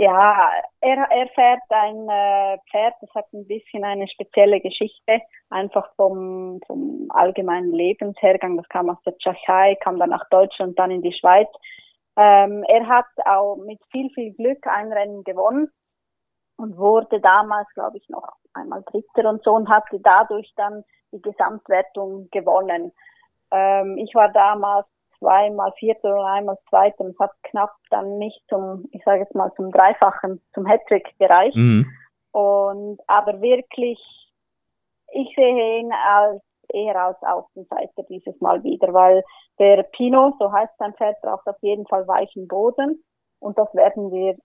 Ja, er, er fährt ein äh, Pferd, das hat ein bisschen eine spezielle Geschichte, einfach vom, vom allgemeinen Lebenshergang. Das kam aus der Tschechei, kam dann nach Deutschland, dann in die Schweiz. Ähm, er hat auch mit viel, viel Glück ein Rennen gewonnen und wurde damals, glaube ich, noch einmal Dritter und so und hatte dadurch dann die Gesamtwertung gewonnen. Ähm, ich war damals zweimal Vierter und einmal Zweiter und hat knapp dann nicht zum, ich sage jetzt mal zum Dreifachen, zum Hattrick gereicht. Mhm. Und aber wirklich, ich sehe ihn als eher als Außenseiter dieses Mal wieder, weil der Pino, so heißt sein Pferd, braucht auf jeden Fall weichen Boden und das werden wir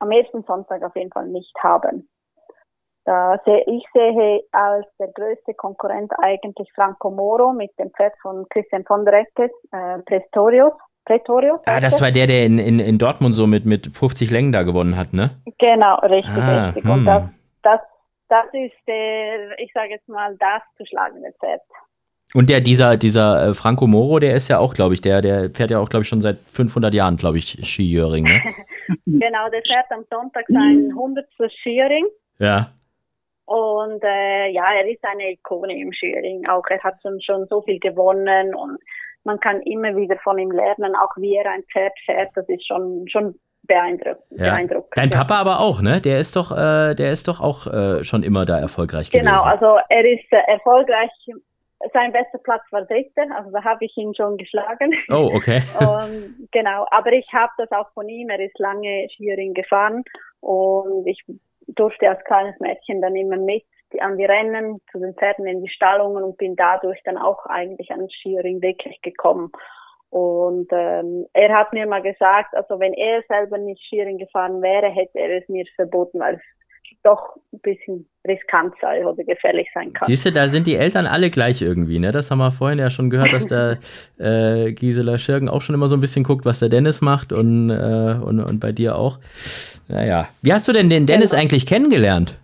am ersten Sonntag auf jeden Fall nicht haben. Ich sehe als der größte Konkurrent eigentlich Franco Moro mit dem Pferd von Christian von der Ecke, äh, Pretorius. Pretorius ah, das war der, der in, in, in Dortmund so mit, mit 50 Längen da gewonnen hat, ne? Genau, richtig, ah, richtig. Hm. Und das, das, das ist der, ich sage jetzt mal, das zu schlagende Pferd. Und der, dieser, dieser äh, Franco Moro, der ist ja auch, glaube ich, der, der fährt ja auch, glaube ich, schon seit 500 Jahren, glaube ich, Skijöring, ne? genau, der fährt am Sonntag sein 100. Skijöring. Ja. Und äh, ja, er ist eine Ikone im Skiering. Auch er hat schon, so viel gewonnen und man kann immer wieder von ihm lernen, auch wie er ein Pferd fährt. Das ist schon, schon beeindruckend. Ja. beeindruckend Dein Papa aber auch, ne? Der ist doch, äh, der ist doch auch äh, schon immer da erfolgreich genau, gewesen. Genau, also er ist äh, erfolgreich. Sein bester Platz war dritter, also da habe ich ihn schon geschlagen. Oh, okay. und, genau, aber ich habe das auch von ihm. Er ist lange Skiering gefahren und ich durfte als kleines Mädchen dann immer mit an die Rennen, zu den Pferden in die Stallungen und bin dadurch dann auch eigentlich an Skiering wirklich gekommen. Und ähm, er hat mir mal gesagt, also wenn er selber nicht Skiering gefahren wäre, hätte er es mir verboten, weil es doch ein bisschen riskant sei oder gefährlich sein kann. Siehst du, da sind die Eltern alle gleich irgendwie, ne? Das haben wir vorhin ja schon gehört, dass der äh, Gisela Schirgen auch schon immer so ein bisschen guckt, was der Dennis macht und, äh, und, und bei dir auch. Naja. Wie hast du denn den Dennis genau. eigentlich kennengelernt?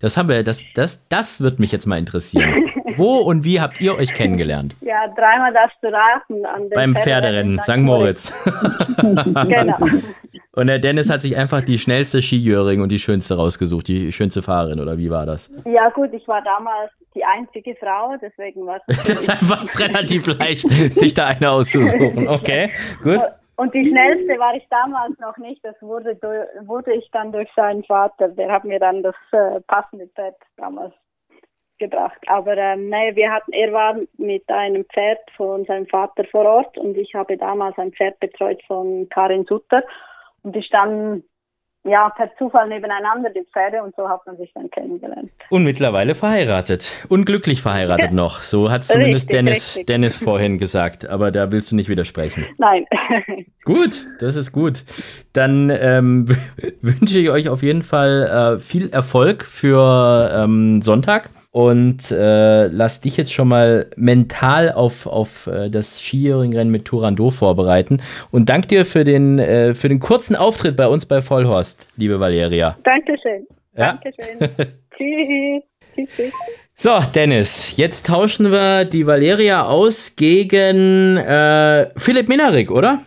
Das haben wir, das, das, das wird mich jetzt mal interessieren. Wo und wie habt ihr euch kennengelernt? Ja, dreimal darfst du raten. Beim Pferderennen, St. Moritz. genau. Und der Dennis hat sich einfach die schnellste Skijöring und die schönste rausgesucht, die schönste Fahrerin, oder wie war das? Ja, gut, ich war damals die einzige Frau, deswegen war es. Deshalb war es relativ leicht, sich da eine auszusuchen. Okay, gut. Und die schnellste war ich damals noch nicht. Das wurde, wurde ich dann durch seinen Vater. Der hat mir dann das äh, passende Pferd damals gebracht. Aber ähm, nee, wir hatten, er war mit einem Pferd von seinem Vater vor Ort und ich habe damals ein Pferd betreut von Karin Sutter. Und die standen ja per Zufall nebeneinander, die Pferde, und so hat man sich dann kennengelernt. Und mittlerweile verheiratet. Unglücklich verheiratet ja. noch. So hat zumindest richtig, Dennis, richtig. Dennis vorhin gesagt. Aber da willst du nicht widersprechen. Nein. gut, das ist gut. Dann ähm, wünsche ich euch auf jeden Fall äh, viel Erfolg für ähm, Sonntag und äh, lass dich jetzt schon mal mental auf, auf äh, das Skiering-Rennen mit Turando vorbereiten. Und dank dir für den, äh, für den kurzen Auftritt bei uns bei Vollhorst, liebe Valeria. Dankeschön. Ja? Dankeschön. tschüss. Tschüss. So, Dennis, jetzt tauschen wir die Valeria aus gegen äh, Philipp Minarik, oder?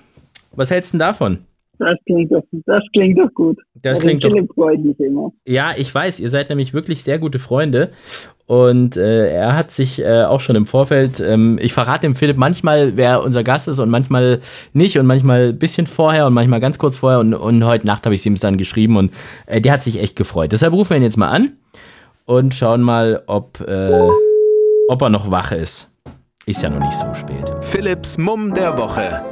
Was hältst du denn davon? Das klingt doch, das klingt doch gut. Das klingt doch. Freut mich immer. Ja, ich weiß, ihr seid nämlich wirklich sehr gute Freunde. Und äh, er hat sich äh, auch schon im Vorfeld, ähm, ich verrate dem Philipp manchmal, wer unser Gast ist und manchmal nicht und manchmal ein bisschen vorher und manchmal ganz kurz vorher und, und heute Nacht habe ich es ihm dann geschrieben und äh, der hat sich echt gefreut. Deshalb rufen wir ihn jetzt mal an und schauen mal, ob, äh, ob er noch wach ist. Ist ja noch nicht so spät. Philipps Mumm der Woche.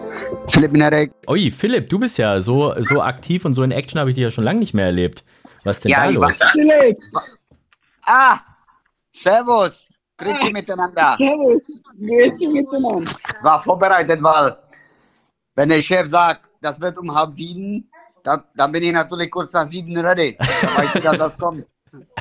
Philipp Minarek. Ui, Philipp, du bist ja so, so aktiv und so in Action habe ich dich ja schon lange nicht mehr erlebt. Was denn ja, da los? Philipp! Ah, servus. Grüezi ah, miteinander. Servus. Grüezi miteinander. War vorbereitet, weil wenn der Chef sagt, das wird um halb sieben, da, da bin ich natürlich kurz nach sieben ready. Da weiß ich, dass das kommt.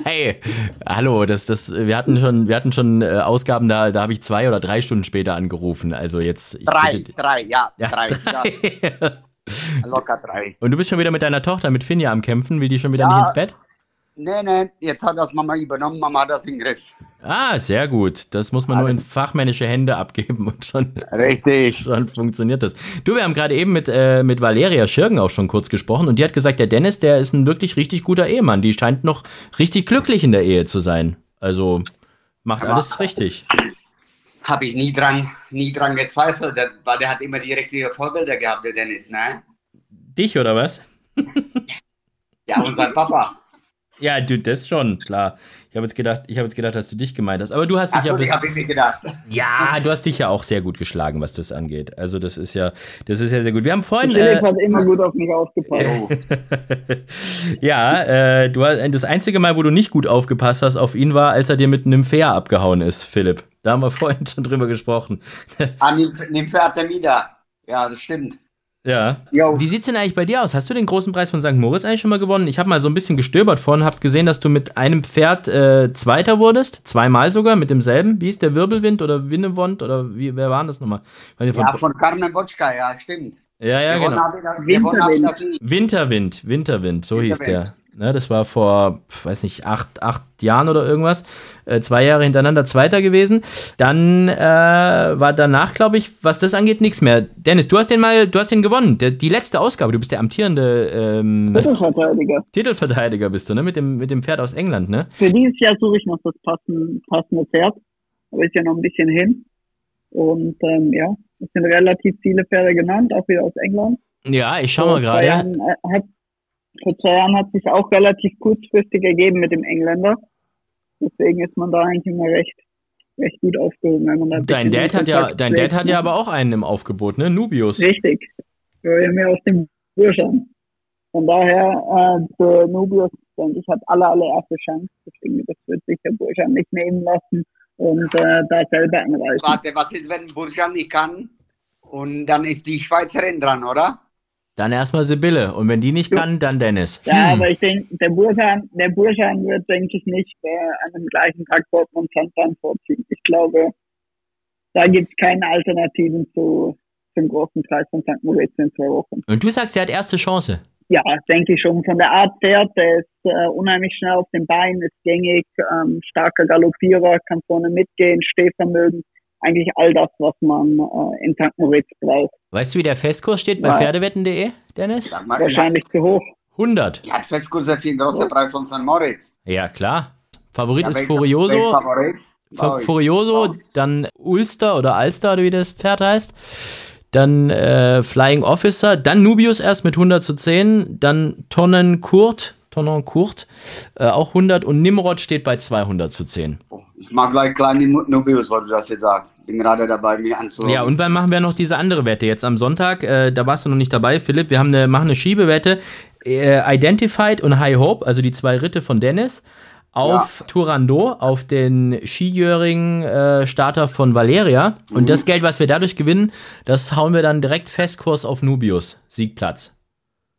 Hey, hallo, das, das, wir hatten schon, wir hatten schon äh, Ausgaben, da, da habe ich zwei oder drei Stunden später angerufen. Also jetzt. Drei, bitte, drei, ja, ja drei. drei. Ja. Locker drei. Und du bist schon wieder mit deiner Tochter, mit Finja am Kämpfen, will die schon wieder ja, nicht ins Bett? Nee, nee, jetzt hat das Mama übernommen, Mama hat das in Griff. Ah, sehr gut. Das muss man Alles. nur in fachmännische Hände abgeben und schon, Richtig. schon funktioniert das. Du, wir haben gerade eben mit, äh, mit Valeria Schirgen auch schon kurz gesprochen und die hat gesagt, der Dennis, der ist ein wirklich richtig guter Ehemann. Die scheint noch richtig glücklich in der Ehe zu sein. Also macht Aber alles richtig. Habe ich nie dran, nie dran gezweifelt, weil der hat immer die richtigen Vorbilder gehabt, der Dennis, ne? Dich oder was? ja, und sein Papa. Ja, du, das schon, klar. Ich habe jetzt gedacht, ich habe jetzt gedacht, dass du dich gemeint hast. Aber du hast dich Ach, ja. Habe ich mir gedacht. Ja, du hast dich ja auch sehr gut geschlagen, was das angeht. Also das ist ja, das ist ja sehr gut. Wir haben vorhin. Philipp äh, hat immer gut auf mich aufgepasst. Oh. ja, äh, du das einzige Mal, wo du nicht gut aufgepasst hast auf ihn war, als er dir mit einem Fair abgehauen ist, Philipp. Da haben wir vorhin schon drüber gesprochen. An dem Pferd der wieder. Ja, das stimmt. Ja. Yo. Wie sieht's denn eigentlich bei dir aus? Hast du den großen Preis von St. Moritz eigentlich schon mal gewonnen? Ich habe mal so ein bisschen gestöbert vorhin, habe gesehen, dass du mit einem Pferd äh, Zweiter wurdest, zweimal sogar mit demselben. Wie ist der Wirbelwind oder Winnewond oder wie, wer war das nochmal? Ja, von, von Carmen Botschka, ja, stimmt. Ja, ja, genau. Winterwind. Winterwind, Winterwind, so Winterwind. hieß der. Ne, das war vor, weiß nicht, acht, acht Jahren oder irgendwas. Äh, zwei Jahre hintereinander Zweiter gewesen. Dann äh, war danach, glaube ich, was das angeht, nichts mehr. Dennis, du hast den mal, du hast den gewonnen. Der, die letzte Ausgabe. Du bist der amtierende ähm, Titelverteidiger. Titelverteidiger bist du, ne? Mit dem, mit dem Pferd aus England, ne? Für dieses Jahr suche ich noch das passende, passende Pferd. Aber ist ja noch ein bisschen hin. Und ähm, ja, es sind relativ viele Pferde genannt, auch wieder aus England. Ja, ich schau mal gerade. Äh, hat vor zwei Jahren hat sich auch relativ kurzfristig ergeben mit dem Engländer. Deswegen ist man da eigentlich immer recht, recht gut aufgehoben. Wenn man dein Dad hat ja, dein Dad hat ja aber auch einen im Aufgebot, ne? Nubius. Richtig. Wir haben ja aus dem Burschan. Von daher, äh, für Nubius, denke ich, hat alle, allererste Chance. Deswegen, das wird sich der Burschan nicht nehmen lassen und äh, da selber anreißen. Warte, was ist, wenn Burschan nicht kann? Und dann ist die Schweizerin dran, oder? Dann erstmal Sibylle. Und wenn die nicht kann, dann Dennis. Ja, hm. aber ich denke, der Burschan, der Burschan wird, denke ich, nicht äh, an dem gleichen Tag Dortmund Santan vorziehen. Ich glaube, da gibt es keine Alternativen zu, zum großen Preis von St. Moritz in zwei Wochen. Und du sagst, er hat erste Chance? Ja, denke ich schon. Von der Art Pferd, der ist äh, unheimlich schnell auf den Beinen, ist gängig, ähm, starker Galoppierer, kann vorne mitgehen, Stehvermögen eigentlich all das, was man äh, in St. Moritz braucht. Weißt du, wie der Festkurs steht bei Pferdewetten.de, Dennis? Wahrscheinlich zu hoch. 100. Ja, Festkurs ist viel größer Preis von St. Moritz. Ja, klar. Favorit ja, ist Furioso. Favorit? Furioso, dann Ulster oder Alster oder wie das Pferd heißt. Dann äh, Flying Officer, dann Nubius erst mit 100 zu 10, dann Tonnen Kurt, Tonnen Kurt, äh, auch 100 und Nimrod steht bei 200 zu 10. Oh, ich mag gleich kleine Nubius, weil du das jetzt sagst. Bin gerade dabei, mich anzuhören. Ja, und dann machen wir noch diese andere Wette jetzt am Sonntag. Äh, da warst du noch nicht dabei, Philipp. Wir haben eine, machen eine Schiebewette. Äh, Identified und High Hope, also die zwei Ritte von Dennis auf ja. Turando, auf den skijährigen äh, Starter von Valeria. Mhm. Und das Geld, was wir dadurch gewinnen, das hauen wir dann direkt Festkurs auf Nubius, Siegplatz.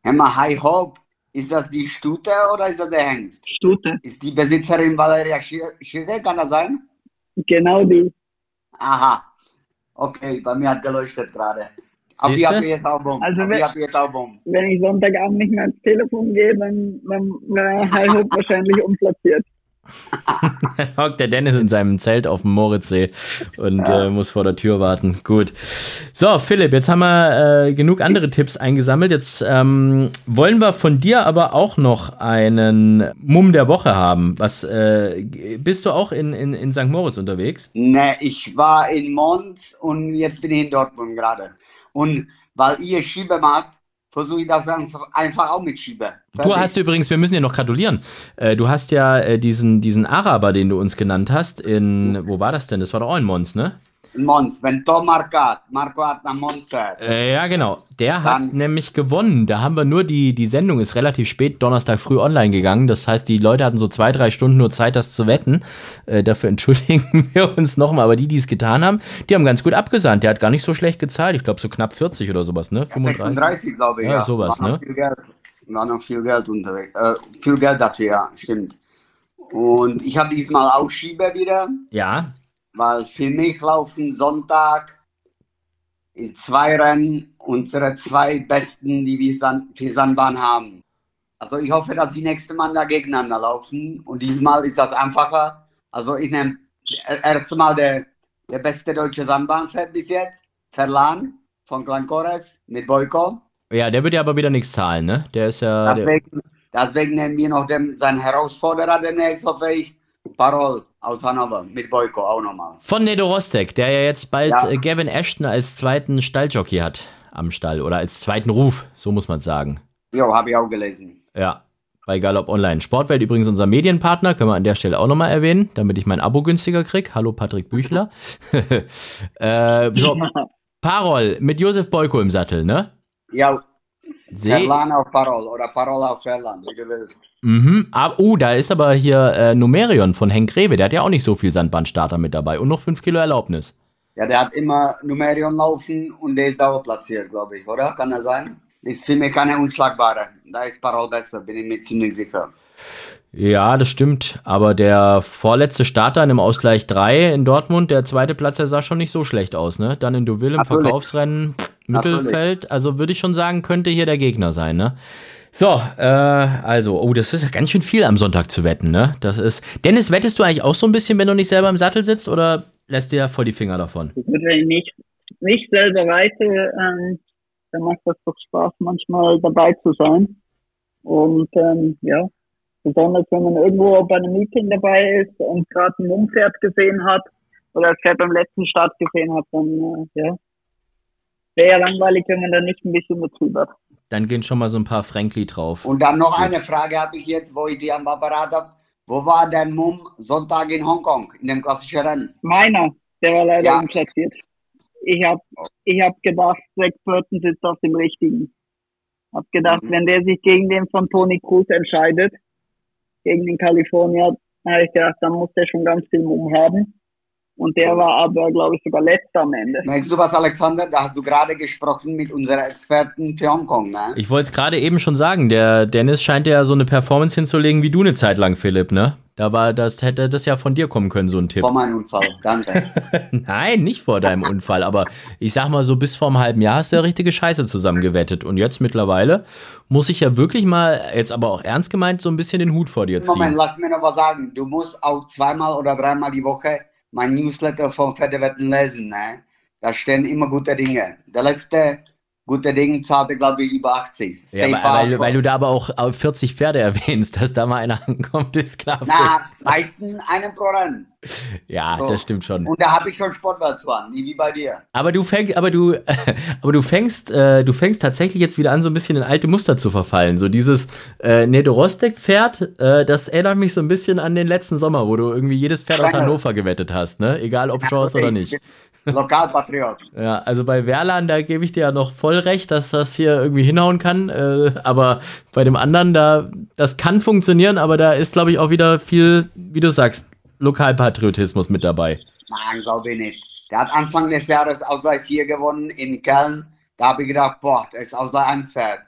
Mal, High Hope, ist das die Stute oder ist das der Hengst? Stute. Ist die Besitzerin Valeria Schirde, kann das sein? Genau die. Aha. Okay, bei mir hat geleuchtet gerade. Auf die habe ich jetzt Album. Also wenn, jetzt Album. wenn ich Sonntagabend nicht mehr ans Telefon gehe, dann, dann wäre Heilhoop wahrscheinlich unplatziert. hockt der Dennis in seinem Zelt auf dem Moritzsee und ja. äh, muss vor der Tür warten. Gut. So, Philipp, jetzt haben wir äh, genug andere Tipps eingesammelt. Jetzt ähm, wollen wir von dir aber auch noch einen Mumm der Woche haben. Was äh, bist du auch in, in, in St. Moritz unterwegs? Ne, ich war in Mons und jetzt bin ich in Dortmund gerade. Und weil ihr Schiebe macht, versuche ich das dann einfach auch mit Schiebe. Du hast übrigens, wir müssen dir noch gratulieren. Äh, du hast ja äh, diesen, diesen Araber, den du uns genannt hast, in, wo war das denn? Das war doch auch in Mons, ne? Mons, wenn Tom Marco hat nach Mons äh, Ja, genau. Der hat nämlich gewonnen. Da haben wir nur die, die Sendung ist relativ spät, Donnerstag früh online gegangen. Das heißt, die Leute hatten so zwei, drei Stunden nur Zeit, das zu wetten. Äh, dafür entschuldigen wir uns nochmal. Aber die, die es getan haben, die haben ganz gut abgesandt. Der hat gar nicht so schlecht gezahlt. Ich glaube, so knapp 40 oder sowas, ne? 35, 35 glaube ich. Ja, ja. sowas, ne? war noch viel Geld unterwegs. Äh, viel Geld dafür, ja, stimmt. Und ich habe diesmal auch Schieber wieder, Ja, weil für mich laufen Sonntag in zwei Rennen unsere zwei besten, die wir San für Sandbahn haben. Also ich hoffe, dass die nächsten Mal da gegeneinander laufen und diesmal ist das einfacher. Also ich nehme erstmal der, der beste deutsche Sandbahnfahrt bis jetzt, Verlan von Glancores mit Boyko. ja, der wird ja aber wieder nichts zahlen, ne? Der ist ja. Deswegen, deswegen nehmen wir noch den, seinen Herausforderer demnächst, hoffe ich, Parol aus Hannover mit Boyko auch nochmal. von Nedo Rostek, der ja jetzt bald Ja. äh, Gavin Ashton als zweiten Stalljockey hat am Stall oder als zweiten Ruf, so muss man sagen. Jo, habe ich auch gelesen. Ja, bei Galopp Online. Sportwelt übrigens unser Medienpartner, können wir an der Stelle auch nochmal erwähnen, damit ich mein Abo günstiger krieg. Hallo Patrick Büchler. äh, so, Parol mit Josef Boyko im Sattel, ne? Ja, Verlan auf Parol oder Parol auf Verlan, wie du willst. mhm, ah, uh, da ist aber hier äh, Numerion von Henk Rewe, der hat ja auch nicht so viel Sandbahnstarter mit dabei und noch 5 Kilo Erlaubnis. Ja, der hat immer Numerion laufen und der ist dauerplatziert, glaube ich, oder? Kann er sein? Ist für mich keine unschlagbare. Da ist Parol besser, bin ich mir ziemlich sicher. Ja, das stimmt. Aber der vorletzte Starter in dem Ausgleich 3 in Dortmund, der zweite Platz, der sah schon nicht so schlecht aus, ne? Dann in Deauville im. Verkaufsrennen, Natürlich. Mittelfeld. Also würde ich schon sagen, könnte hier der Gegner sein, ne? So, äh, also, oh, das ist ja ganz schön viel am Sonntag zu wetten, ne? Das ist. Dennis, wettest du eigentlich auch so ein bisschen, wenn du nicht selber im Sattel sitzt oder lässt dir ja voll die Finger davon? Wenn ich nicht, nicht selber reite, ähm, dann macht das doch Spaß, manchmal dabei zu sein. Und ähm, ja, besonders wenn man irgendwo bei einem Meeting dabei ist und gerade ein Mumpferd gesehen hat oder das Pferd beim letzten Start gesehen hat, dann äh, ja, wäre ja langweilig, wenn man da nicht ein bisschen mitzubert. Dann gehen schon mal so ein paar Frankli drauf. Und dann noch eine Frage habe ich jetzt, wo ich die am Apparat habe. Wo war dein Mumm Sonntag in Hongkong, in dem klassischen Rennen? Meiner, der war leider Ja. unplatziert. Ich hab, ich hab gedacht, Zach Burton sitzt auf dem richtigen. Hab gedacht, Mhm. wenn der sich gegen den von Tony Cruz entscheidet, gegen den Kalifornier, habe ich gedacht, dann muss der schon ganz viel Mumm haben. Und der war aber, glaube ich, sogar letzter am Ende. Merkst du was, Alexander? Da hast du gerade gesprochen mit unseren Experten für Hongkong, ne? Ich wollte es gerade eben schon sagen, der Dennis scheint ja so eine Performance hinzulegen wie du eine Zeit lang, Philipp, ne? Da war das, hätte das ja von dir kommen können, so ein Tipp. Vor meinem Unfall, danke. Nein, nicht vor deinem Unfall, aber ich sag mal so, bis vor einem halben Jahr hast du ja richtige Scheiße zusammengewettet. Und jetzt mittlerweile muss ich ja wirklich mal, jetzt aber auch ernst gemeint, so ein bisschen den Hut vor dir ziehen. Moment, lass mir noch was sagen. Du musst auch zweimal oder dreimal die Woche mein Newsletter von Pferdewetten lesen, ne? Da stehen immer gute Dinge. Der letzte gute Ding zahlte, glaube ich, über 80. Ja, Stay weil, du- weil du da aber auch äh, 40 Pferde erwähnst, dass da mal einer ankommt, ist klar. Na, meistens einen pro Rennen. ja, so. das stimmt schon. Und da habe ich schon an, nie wie bei dir. Aber du fängst, aber du, aber du fängst, äh, du fängst tatsächlich jetzt wieder an, so ein bisschen in alte Muster zu verfallen. So dieses äh, Nedo Rostek Pferd, äh, das erinnert mich so ein bisschen an den letzten Sommer, wo du irgendwie jedes Pferd aus. Hannover gewettet hast, ne? Egal ob Chance oder nicht. Lokalpatriot. Ja, also bei Werlan, da gebe ich dir ja noch voll recht, dass das hier irgendwie hinhauen kann. Äh, aber bei dem anderen, da, das kann funktionieren, aber da ist, glaube ich, auch wieder viel, wie du sagst, Lokalpatriotismus mit dabei. Nein, glaube ich nicht. Der hat Anfang des Jahres Ausgleich 4 gewonnen in Köln. Da habe ich gedacht, boah, das ist Ausgleich 1 Pferd.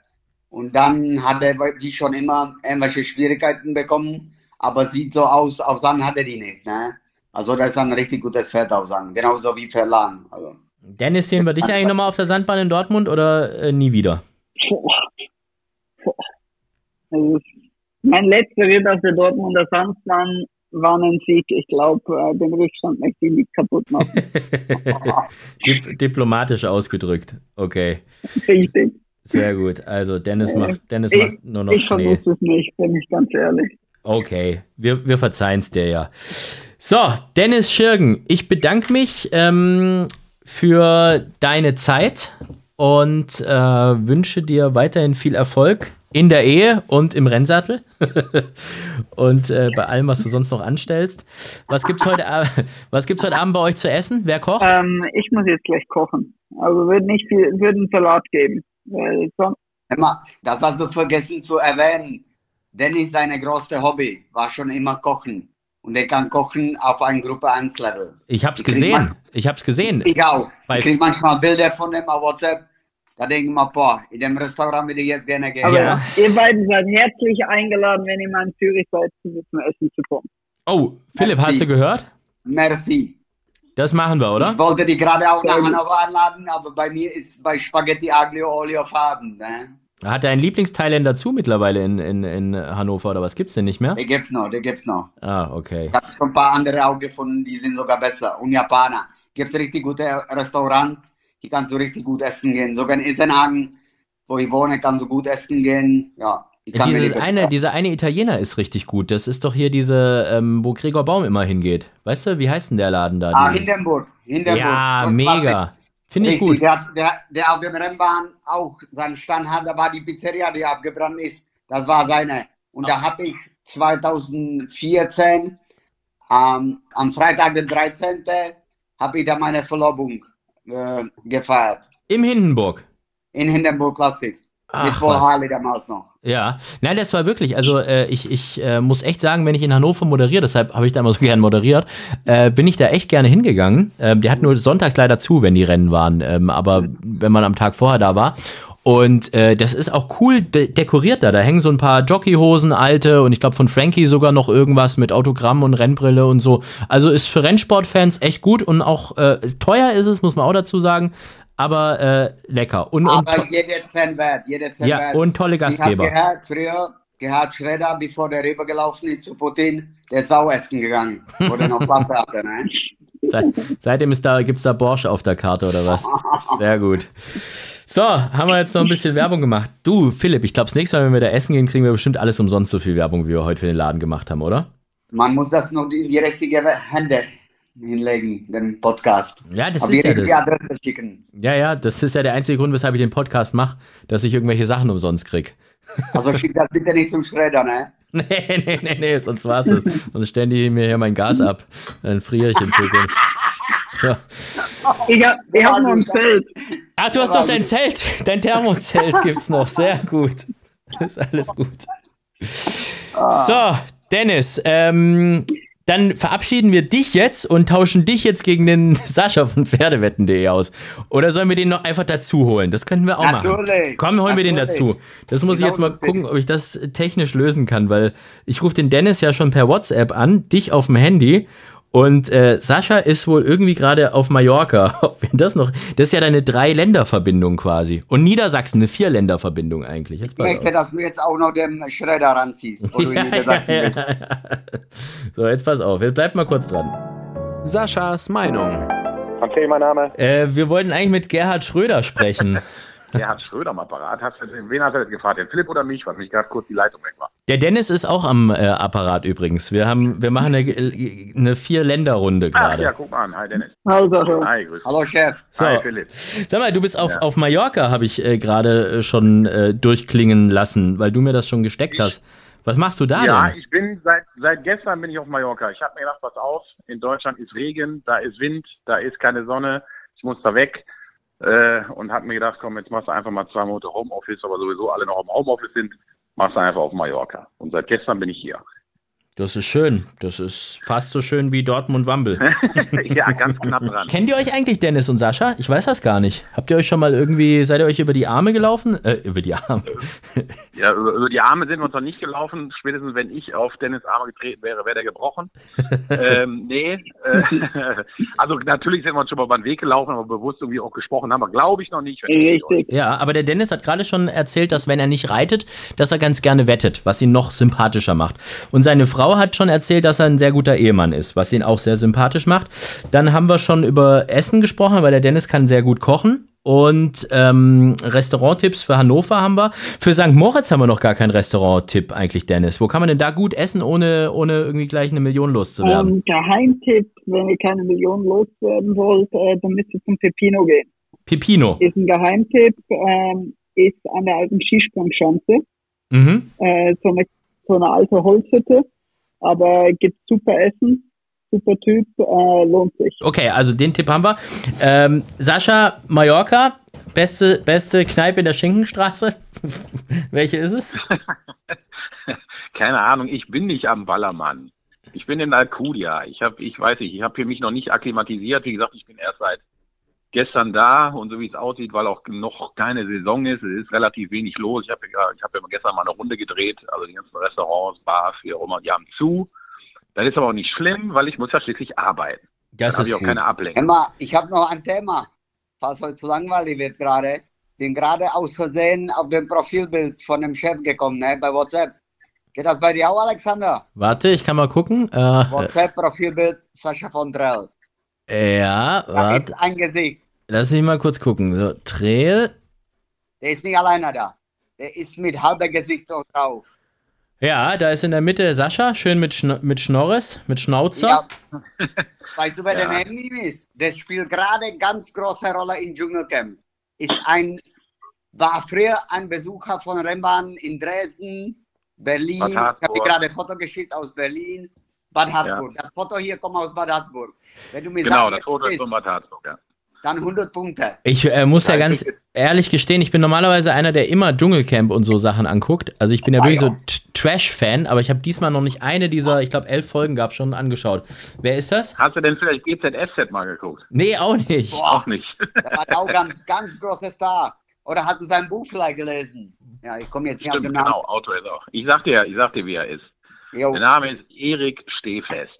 Und dann hat er die schon immer irgendwelche Schwierigkeiten bekommen. Aber sieht so aus, auf Sand hat er die nicht. Ne? Also das ist ein richtig gutes Pferd auf Sand. Genauso wie Verlan. Also, Dennis, sehen wir dich eigentlich nochmal auf der Sandbahn in Dortmund oder äh, nie wieder? Also, mein letzter Ritt auf der Dortmunder Sandbahn war ein Sieg. Ich glaube, äh, den Rückstand möchte ich nicht kaputt machen. Dip diplomatisch ausgedrückt. Okay, Richtig. sehr gut. Also Dennis macht, Dennis Ich- macht nur noch Ich Schnee. vermisse es nicht, bin ich ganz ehrlich. Okay, wir, wir verzeihen es dir ja. So, Dennis Schirgen, ich bedanke mich ähm, für deine Zeit und äh, wünsche dir weiterhin viel Erfolg in der Ehe und im Rennsattel und äh, bei allem, was du sonst noch anstellst. Was gibt's heute, Ab- was gibt's heute Abend bei euch zu essen? Wer kocht? Ähm, ich muss jetzt gleich kochen. Also wird nicht viel, wird einen Salat geben. Weil sonst, immer, das hast du vergessen zu erwähnen. Dennis, seine größte Hobby war schon immer Kochen. Und er kann kochen auf einem Gruppe 1 Level. Ich hab's ich krieg gesehen. Ich hab's gesehen. Ich auch. Bei- Ich kriege manchmal Bilder von dem auf WhatsApp. da denke ich mal, boah, in dem Restaurant würde ich jetzt gerne gehen. Aber Ja. ihr beiden seid herzlich eingeladen, wenn ihr mal in Zürich seid, zu zum Essen zu kommen. Oh, Philipp, Merci. hast du gehört? Merci. Das machen wir, Ich oder? wollte die gerade auch nach. Hannover anladen, aber bei mir ist bei Spaghetti Aglio Olio Farben. Ne? Hat er einen Lieblingsthailender zu mittlerweile in, in, in Hannover oder was gibt's denn nicht mehr? Die gibt's noch, die gibt's noch. Ah, okay. Ich habe schon ein paar andere auch gefunden, die sind sogar besser. Und Japaner. Gibt's richtig gute Restaurants, die kannst du richtig gut essen gehen. Sogar in Isenhagen, wo ich wohne, kannst du gut essen gehen. Ja, ich kann mir Dieses die- eine, dieser eine Italiener ist richtig gut. Das ist doch hier diese, ähm, wo Gregor Baum immer hingeht. Weißt du, wie heißt denn der Laden da? Ah, Dieses- Hindenburg. Hindenburg. ja, mega. Finde ich gut. Der, der, der auf dem Rennbahn auch seinen Stand hat, da war die Pizzeria, die abgebrannt ist. Das war seine. Und da habe ich 2014 ähm, am Freitag, den 13. habe ich da meine Verlobung äh, gefeiert. Im Hindenburg. In Hindenburg Classic. Mit Ach, was. Harley damals noch. Ja, nein, das war wirklich, also äh, ich, ich äh, muss echt sagen, wenn ich in Hannover moderiere, deshalb habe ich da immer so gern moderiert, äh, bin ich da echt gerne hingegangen. Ähm, der hat nur sonntags leider zu, wenn die Rennen waren, ähm, aber wenn man am Tag vorher da war. Und äh, das ist auch cool de dekoriert da. Da hängen so ein paar Jockeyhosen, alte und ich glaube von Frankie sogar noch irgendwas mit Autogramm und Rennbrille und so. Also ist für Rennsportfans echt gut und auch äh, teuer ist es, muss man auch dazu sagen, aber äh, lecker. Und, und, Aber jeder Cent wert, jeder Cent ja, wert. und tolle ich habe Gastgeber. gehört, früher, Gerhard Schroeder, bevor der rübergelaufen ist zu Putin, der ist Sau essen gegangen, wo der noch Wasser hatte. Ne? Seit, seitdem ist da, gibt's da Borsche auf der Karte oder was? Sehr gut. So, haben wir jetzt noch ein bisschen Werbung gemacht. Du, Philipp, ich glaube, das nächste Mal, wenn wir da essen gehen, kriegen wir bestimmt alles umsonst so viel Werbung, wie wir heute für den Laden gemacht haben, oder? Man muss das nur in die richtige Hände hinlegen, den Podcast. Ja, das Auf ist die ja das. Adresse schicken. Ja, ja, das ist ja der einzige Grund, weshalb ich den Podcast mache, dass ich irgendwelche Sachen umsonst krieg. Also schick das bitte nicht zum Schredder, ne? Nee, nee, nee, nee, sonst war's es. Sonst stellen die mir hier mein Gas ab. Dann friere ich in Zukunft. So. Ich habe ich hab noch ein Feld. Ach, du hast doch dein Zelt. Dein Thermozelt gibt's noch. Sehr gut. Ist alles gut. So, Dennis, ähm, dann verabschieden wir dich jetzt und tauschen dich jetzt gegen den Sascha von Pferdewetten.de aus. Oder sollen wir den noch einfach dazu holen? Das könnten wir auch machen. Natürlich. Komm, holen wir den Natürlich. dazu. Das muss ich Genau jetzt mal gucken, ob ich das technisch lösen kann, weil ich rufe den Dennis ja schon per WhatsApp an, dich auf dem Handy. Und äh, Sascha ist wohl irgendwie gerade auf Mallorca. Ob wir das noch. Das ist ja deine Drei-Länder-Verbindung quasi. Und Niedersachsen eine Vier-Länder-Verbindung eigentlich. Jetzt Ich möchte, auf. dass du jetzt auch noch den Schredder ranziehst, wo du in Niedersachsen bist. So, jetzt pass auf. Jetzt bleib mal kurz dran. Saschas Meinung. Erzähl mein Name. Äh, wir wollten eigentlich mit Gerhard Schröder sprechen. Gerhard Schröder am Apparat. Hast du, wen hast du jetzt gefragt? Den Philipp oder mich? Weil mich gerade kurz die Leitung weg war. Der Dennis ist auch am äh, Apparat übrigens. Wir haben, wir machen eine, eine Vier-Länder-Runde gerade. ja, guck mal an. Hi Dennis. Also, Hi, grüß. Hallo Chef. So. Hi Philipp. Sag mal, du bist auf, Ja. auf Mallorca, habe ich äh, gerade äh, schon äh, durchklingen lassen, weil du mir das schon gesteckt hast. Was machst du da Ja, denn? ich bin seit, seit gestern bin ich auf Mallorca. Ich habe mir gedacht, pass auf, in Deutschland ist Regen, da ist Wind, da ist keine Sonne, ich muss da weg. Äh, und habe mir gedacht, komm, jetzt machst du einfach mal zwei Monate Homeoffice, aber sowieso alle noch im Homeoffice sind, machst du einfach auf Mallorca. Und seit gestern bin ich hier. Das ist schön. Das ist fast so schön wie Dortmund-Wambel. ja, ganz knapp dran. Kennt ihr euch eigentlich, Dennis und Sascha? Ich weiß das gar nicht. Habt ihr euch schon mal irgendwie, seid ihr euch über die Arme gelaufen? Äh, über die Arme. Ja, über, über die Arme sind wir uns noch nicht gelaufen. Spätestens wenn ich auf Dennis Arme getreten wäre, wäre der gebrochen. ähm, nee. Äh, also natürlich sind wir uns schon mal über den Weg gelaufen, aber bewusst irgendwie auch gesprochen haben wir, glaube ich, noch nicht. richtig. Ja, aber der Dennis hat gerade schon erzählt, dass wenn er nicht reitet, dass er ganz gerne wettet, was ihn noch sympathischer macht. Und seine Frau hat schon erzählt, dass er ein sehr guter Ehemann ist, was ihn auch sehr sympathisch macht. Dann haben wir schon über Essen gesprochen, weil der Dennis kann sehr gut kochen. Und ähm, Restauranttipps für Hannover haben wir. Für St. Moritz haben wir noch gar keinen Restauranttipp eigentlich, Dennis. Wo kann man denn da gut essen, ohne, ohne irgendwie gleich eine Million loszuwerden? Ähm, Geheimtipp, wenn ihr keine Million loswerden wollt, äh, dann müsst ihr zum Pepino gehen. Pipino. Ist ein Geheimtipp, ähm, ist an der alten Skisprungschanze. Mhm. Äh, so, eine, so eine alte Holzhütte, aber gibt super Essen, super Typ, äh, lohnt sich. Okay, also den Tipp haben wir. Ähm, Sascha, Mallorca, beste, beste Kneipe in der Schinkenstraße. Welche ist es? Keine Ahnung, ich bin nicht am Ballermann. Ich bin in Alcudia. Ich habe, ich weiß nicht, ich habe hier mich noch nicht akklimatisiert. Wie gesagt, ich bin erst seit gestern da und so wie es aussieht, weil auch noch keine Saison ist, es ist relativ wenig los. Ich habe ja, ich hab ja gestern mal eine Runde gedreht, also die ganzen Restaurants, Bars, wie auch immer, die haben zu. Das ist aber auch nicht schlimm, weil ich muss ja schließlich arbeiten. Das Dann ist ich auch gut. keine Ablenkung. Emma, ich habe noch ein Thema, falls euch zu langweilig wird gerade. Bin gerade aus Versehen auf dem Profilbild von dem Chef gekommen, ne, bei WhatsApp. Geht das bei dir auch, Alexander? Warte, ich kann mal gucken. Äh, WhatsApp-Profilbild Sascha von Drell. Ja, warte. ist ein Gesicht. Lass mich mal kurz gucken. So, Trail. Der ist nicht alleine da. Der ist mit halber Gesicht drauf. Ja, da ist in der Mitte Sascha, schön mit, Schn mit Schnorres, mit Schnauzer. Ja. Weißt du, wer Ja. der ihm ist? Der spielt gerade ganz große Rolle im Dschungelcamp. Ist ein, war früher ein Besucher von Rennbahn in Dresden, Berlin. Ich habe gerade ein Foto geschickt aus Berlin, Bad Harzburg. Das Foto hier kommt aus Bad Harzburg. Wenn du mir Genau, sagst, das Foto ist von Bad Harzburg, ja. dann 100 Punkte. Ich äh, muss ja Ja, ganz ich- ehrlich gestehen, ich bin normalerweise einer, der immer Dschungelcamp und so Sachen anguckt. Also ich bin ja Ah, wirklich ja. so Trash-Fan, aber ich habe diesmal noch nicht eine dieser, ich glaube, elf Folgen gab schon angeschaut. Wer ist das? Hast du denn vielleicht GZSZ mal geguckt? Nee, auch nicht. Auch nicht. Der war auch ganz, ganz großer Star. Oder hast du sein Buch vielleicht gelesen? Ja, ich komme jetzt nicht auf Stimmt, den Namen. genau, Autor ist auch. Ich sag dir, ich sag dir, wie er ist. Jo, Der Name ist Erik Stehfest.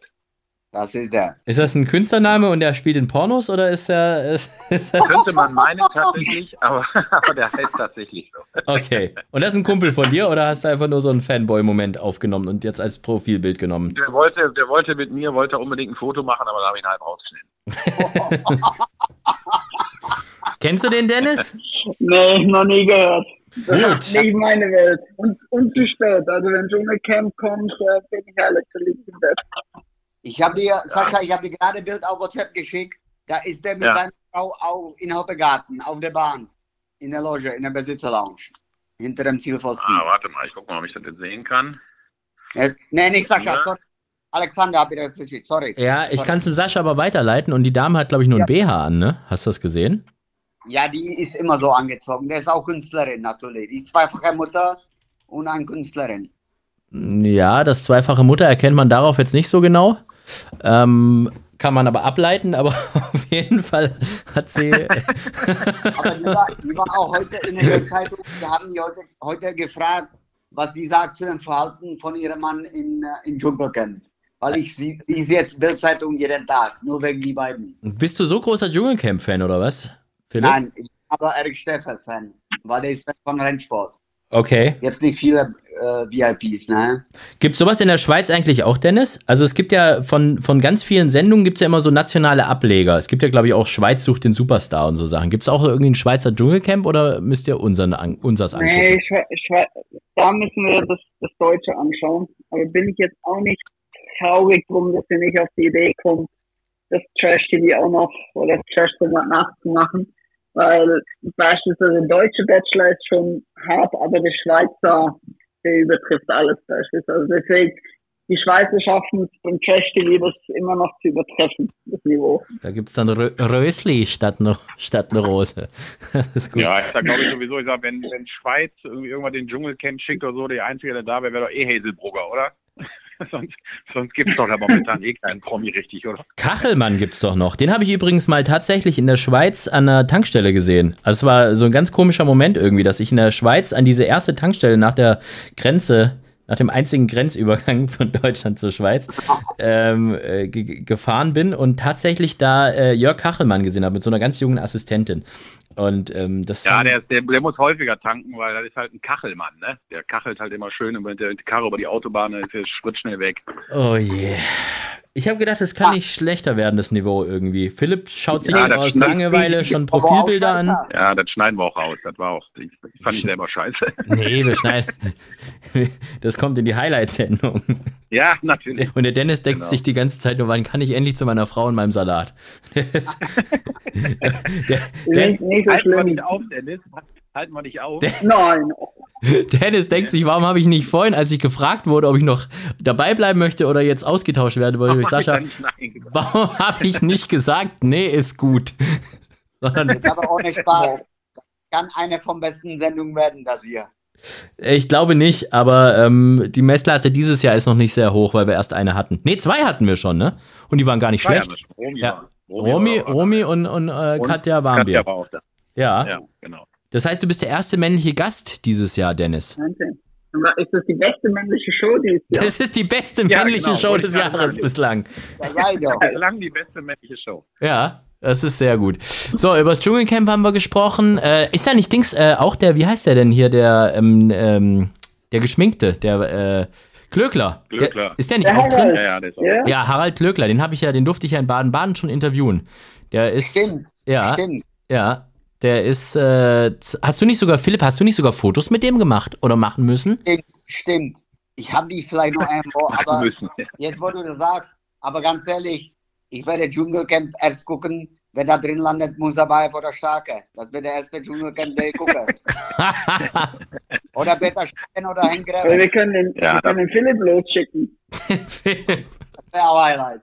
das ist der. Ist das ein Künstlername und der spielt in Pornos oder ist er. Ist, ist er Könnte man meinen tatsächlich, aber, aber der heißt tatsächlich so. okay. Und das ist ein Kumpel von dir oder hast du einfach nur so einen Fanboy-Moment aufgenommen und jetzt als Profilbild genommen? Der wollte, der wollte mit mir, wollte unbedingt ein Foto machen, aber da habe ich ihn halb rausgeschnitten. Kennst du den, Dennis? Nee, noch nie gehört. Das Gut. ist nicht meine Welt. Und, und zu spät. Also wenn Dschungelcamp kommt, äh, bin ich im Bett. Ich habe dir, Sascha, ich habe dir gerade ein Bild auf WhatsApp geschickt. Da ist der mit Ja. seiner Frau auch in Hoppegarten, auf der Bahn, in der Loge, in der Besitzerlounge, hinter dem Zielpfosten. Ah, warte mal, ich gucke mal, ob ich das jetzt sehen kann. Äh, nee, nicht Sascha, Ja. sorry. Alexander habe ich das geschickt, sorry. Ja, ich kann es dem Sascha aber weiterleiten und die Dame hat, glaube ich, nur ein BH an, ne? Hast du das gesehen? Ja, die ist immer so angezogen. Der ist auch Künstlerin natürlich. Die zweifache Mutter und eine Künstlerin. Ja, das zweifache Mutter erkennt man darauf jetzt nicht so genau. Ähm, kann man aber ableiten, aber auf jeden Fall hat sie. Aber die war, die war auch heute in der Zeitung. Wir haben die heute, heute gefragt, was die sagt zu dem Verhalten von ihrem Mann in, äh, in Dschungelcamp. Weil ich sie, lese jetzt Bildzeitung jeden Tag, nur wegen die beiden. Bist du so großer Dschungelcamp-Fan oder was? Philipp? Nein, ich bin aber Eric Steffer-Fan, weil der ist Fan von Rennsport. Okay. Jetzt nicht viele äh, VIPs, ne? Gibt sowas in der Schweiz eigentlich auch, Dennis? Also es gibt ja von, von ganz vielen Sendungen gibt es ja immer so nationale Ableger. Es gibt ja, glaube ich, auch Schweiz sucht den Superstar und so Sachen. Gibt es auch irgendwie ein Schweizer Dschungelcamp oder müsst ihr unseren, an, unsers angucken? Nee, ich, we- ich, we- da müssen wir das, das Deutsche anschauen. Aber bin ich jetzt auch nicht traurig drum, dass wir nicht auf die Idee kommen, das Trash-TV auch noch oder Trash-Format nachzumachen. Weil beispielsweise der deutsche Bachelor ist schon hart, aber der Schweizer, der übertrifft alles beispielsweise. Deswegen, die Schweizer schaffen es beim Trash-TV das immer noch zu übertreffen, das Niveau. Da gibt es dann Rö Rösli statt eine, statt eine Rose. Das ist gut. Ja, ich sag glaube ich sowieso, ich sag, wenn, wenn Schweiz irgendwie irgendwann den Dschungelcamp schickt oder so, der Einzige, der da wäre, wäre doch eh Hazelbrugger, oder? sonst sonst gibt es doch ja momentan eh keinen Promi richtig, oder? Kachelmann gibt's doch noch. Den habe ich übrigens mal tatsächlich in der Schweiz an der Tankstelle gesehen. Also es war so ein ganz komischer Moment irgendwie, dass ich in der Schweiz an diese erste Tankstelle nach der Grenze, nach dem einzigen Grenzübergang von Deutschland zur Schweiz, ähm, äh, ge- gefahren bin und tatsächlich da äh, Jörg Kachelmann gesehen habe mit so einer ganz jungen Assistentin. Und ähm, das Ja, der, der, der muss häufiger tanken, weil das ist halt ein Kachelmann, ne? Der kachelt halt immer schön und wenn der die Karre über die Autobahn, dann ist der Schritt schnell weg. Oh je. Ich habe gedacht, es kann nicht schlechter werden, das Niveau irgendwie. Philipp schaut sich Ja, das aus. Langeweile schon Profilbilder an. Ja, das schneiden wir auch raus. Das war auch, ich, fand ich selber scheiße. Nee, wir schneiden. Das kommt in die Highlight-Sendung. ja, natürlich. Und der Dennis denkt Genau. sich die ganze Zeit nur, wann kann ich endlich zu meiner Frau und meinem Salat? der, der, nicht so Halten wir schlimm. nicht auf, Dennis. Halten wir nicht auf. Nein, Dennis denkt sich, warum habe ich nicht vorhin, als ich gefragt wurde, ob ich noch dabei bleiben möchte oder jetzt ausgetauscht werden wollte, ich Sascha, nicht gesagt. warum habe ich nicht gesagt, nee, ist gut? Sondern Jetzt aber ohne Spaß. Kann eine von besten Sendungen werden, das hier. ich glaube nicht, aber ähm, die Messlatte dieses Jahr ist noch nicht sehr hoch, weil wir erst eine hatten. Nee, zwei hatten wir schon, ne? Und die waren gar nicht Zwei schlecht. wir. Romy Ja. Romy, war- Romy und, und, äh, Und Katja Warmbier. Katja war auch da. Ja. Ja, genau. Das heißt, du bist der erste männliche Gast dieses Jahr, Dennis. Wahnsinn. Ist das die beste männliche Show dieses Jahr? Das ist die beste Ja, männliche genau, Show des Jahres sagen. bislang. Ja. Bislang die beste männliche Show. Ja, das ist sehr gut. So, über das Dschungelcamp haben wir gesprochen. Äh, ist da nicht Dings äh, auch der, wie heißt der denn hier, der, ähm, ähm, der Geschminkte, der äh, Klöckler? Klöckler. Der, ist der nicht Der auch drin? Ja, ja, der ist auch. Ja? Ja, Harald Klöckler, den habe ich ja, den durfte ich ja in Baden-Baden schon interviewen. Der ist. Stimmt. Ja, Stimmt. ja. Der ist. Äh, hast du nicht sogar, Philipp, hast du nicht sogar Fotos mit dem gemacht oder machen müssen? Stimmt. Stimmt. Ich habe die vielleicht noch irgendwo, Machen aber müssen. jetzt, wo du das sagst, aber ganz ehrlich, ich werde Dschungelcamp erst gucken, wenn da drin landet Musabayev oder Starke. Das wird der erste Dschungelcamp, der ich gucke. Oder Peter Stein oder Greve. wir können den, Ja, wir können den Philipp losschicken. Philipp. Das wäre auch Highlight.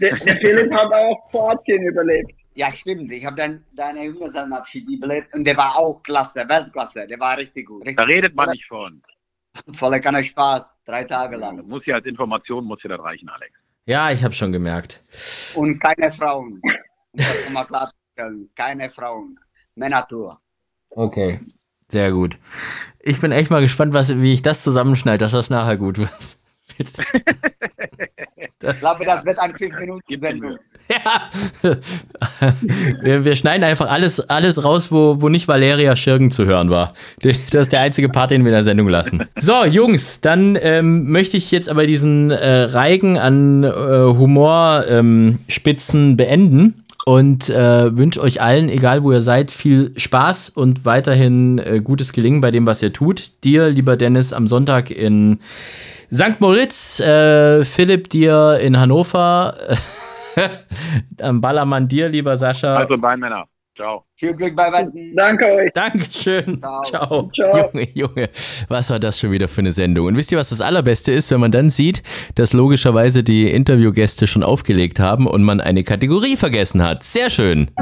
Der, der Philipp hat auch Kroatien überlebt. Ja, stimmt. Ich habe dann deine Jüngersenabschied überlebt und der war auch klasse, Weltklasse. Der war richtig gut. Richtig Da redet man nicht von. Voller Kanne Spaß. Drei Tage Das lang. muss ja als Information muss ja das reichen, Alex. ja, ich habe schon gemerkt. Und keine Frauen. Das. Keine Frauen. Männertour. Okay. Sehr gut. Ich bin echt mal gespannt, was, wie ich das zusammenschneide, dass das nachher gut wird. Ich glaube, das wird ein 5 Minuten Sendung. Ja. Wir, wir schneiden einfach alles, alles raus, wo, wo nicht Valeria Schirgen zu hören war. Das ist der einzige Part, den wir in der Sendung lassen. So, Jungs, dann ähm, möchte ich jetzt aber diesen äh, Reigen an äh, Humorspitzen ähm, Spitzen beenden und äh, wünsche euch allen, egal wo ihr seid, viel Spaß und weiterhin äh, gutes Gelingen bei dem, was ihr tut. Dir, lieber Dennis, am Sonntag in St. Moritz, äh, Philipp dir in Hannover, am Ballermann dir, lieber Sascha. Also beiden Männer. Ciao. Viel Glück bei Wetten. Danke euch. Dankeschön. Ciao. Ciao. Ciao. Junge, Junge, was war das schon wieder für eine Sendung? Und wisst ihr, was das Allerbeste ist, wenn man dann sieht, dass logischerweise die Interviewgäste schon aufgelegt haben und man eine Kategorie vergessen hat. Sehr schön.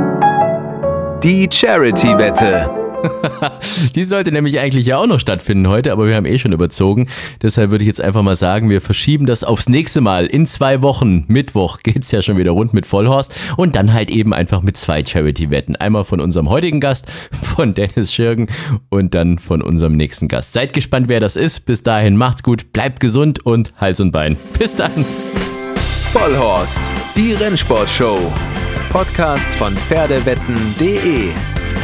Die Charity-Wette. Die sollte nämlich eigentlich ja auch noch stattfinden heute, aber wir haben eh schon überzogen. Deshalb würde ich jetzt einfach mal sagen, wir verschieben das aufs nächste Mal. In zwei Wochen, Mittwoch, geht's ja schon wieder rund mit Vollhorst. Und dann halt eben einfach mit zwei Charity-Wetten. Einmal von unserem heutigen Gast, von Dennis Schirgen und dann von unserem nächsten Gast. Seid gespannt, wer das ist. Bis dahin, macht's gut, bleibt gesund und Hals und Bein. Bis dann. Vollhorst, die Rennsportshow. Podcast von Pferdewetten.de.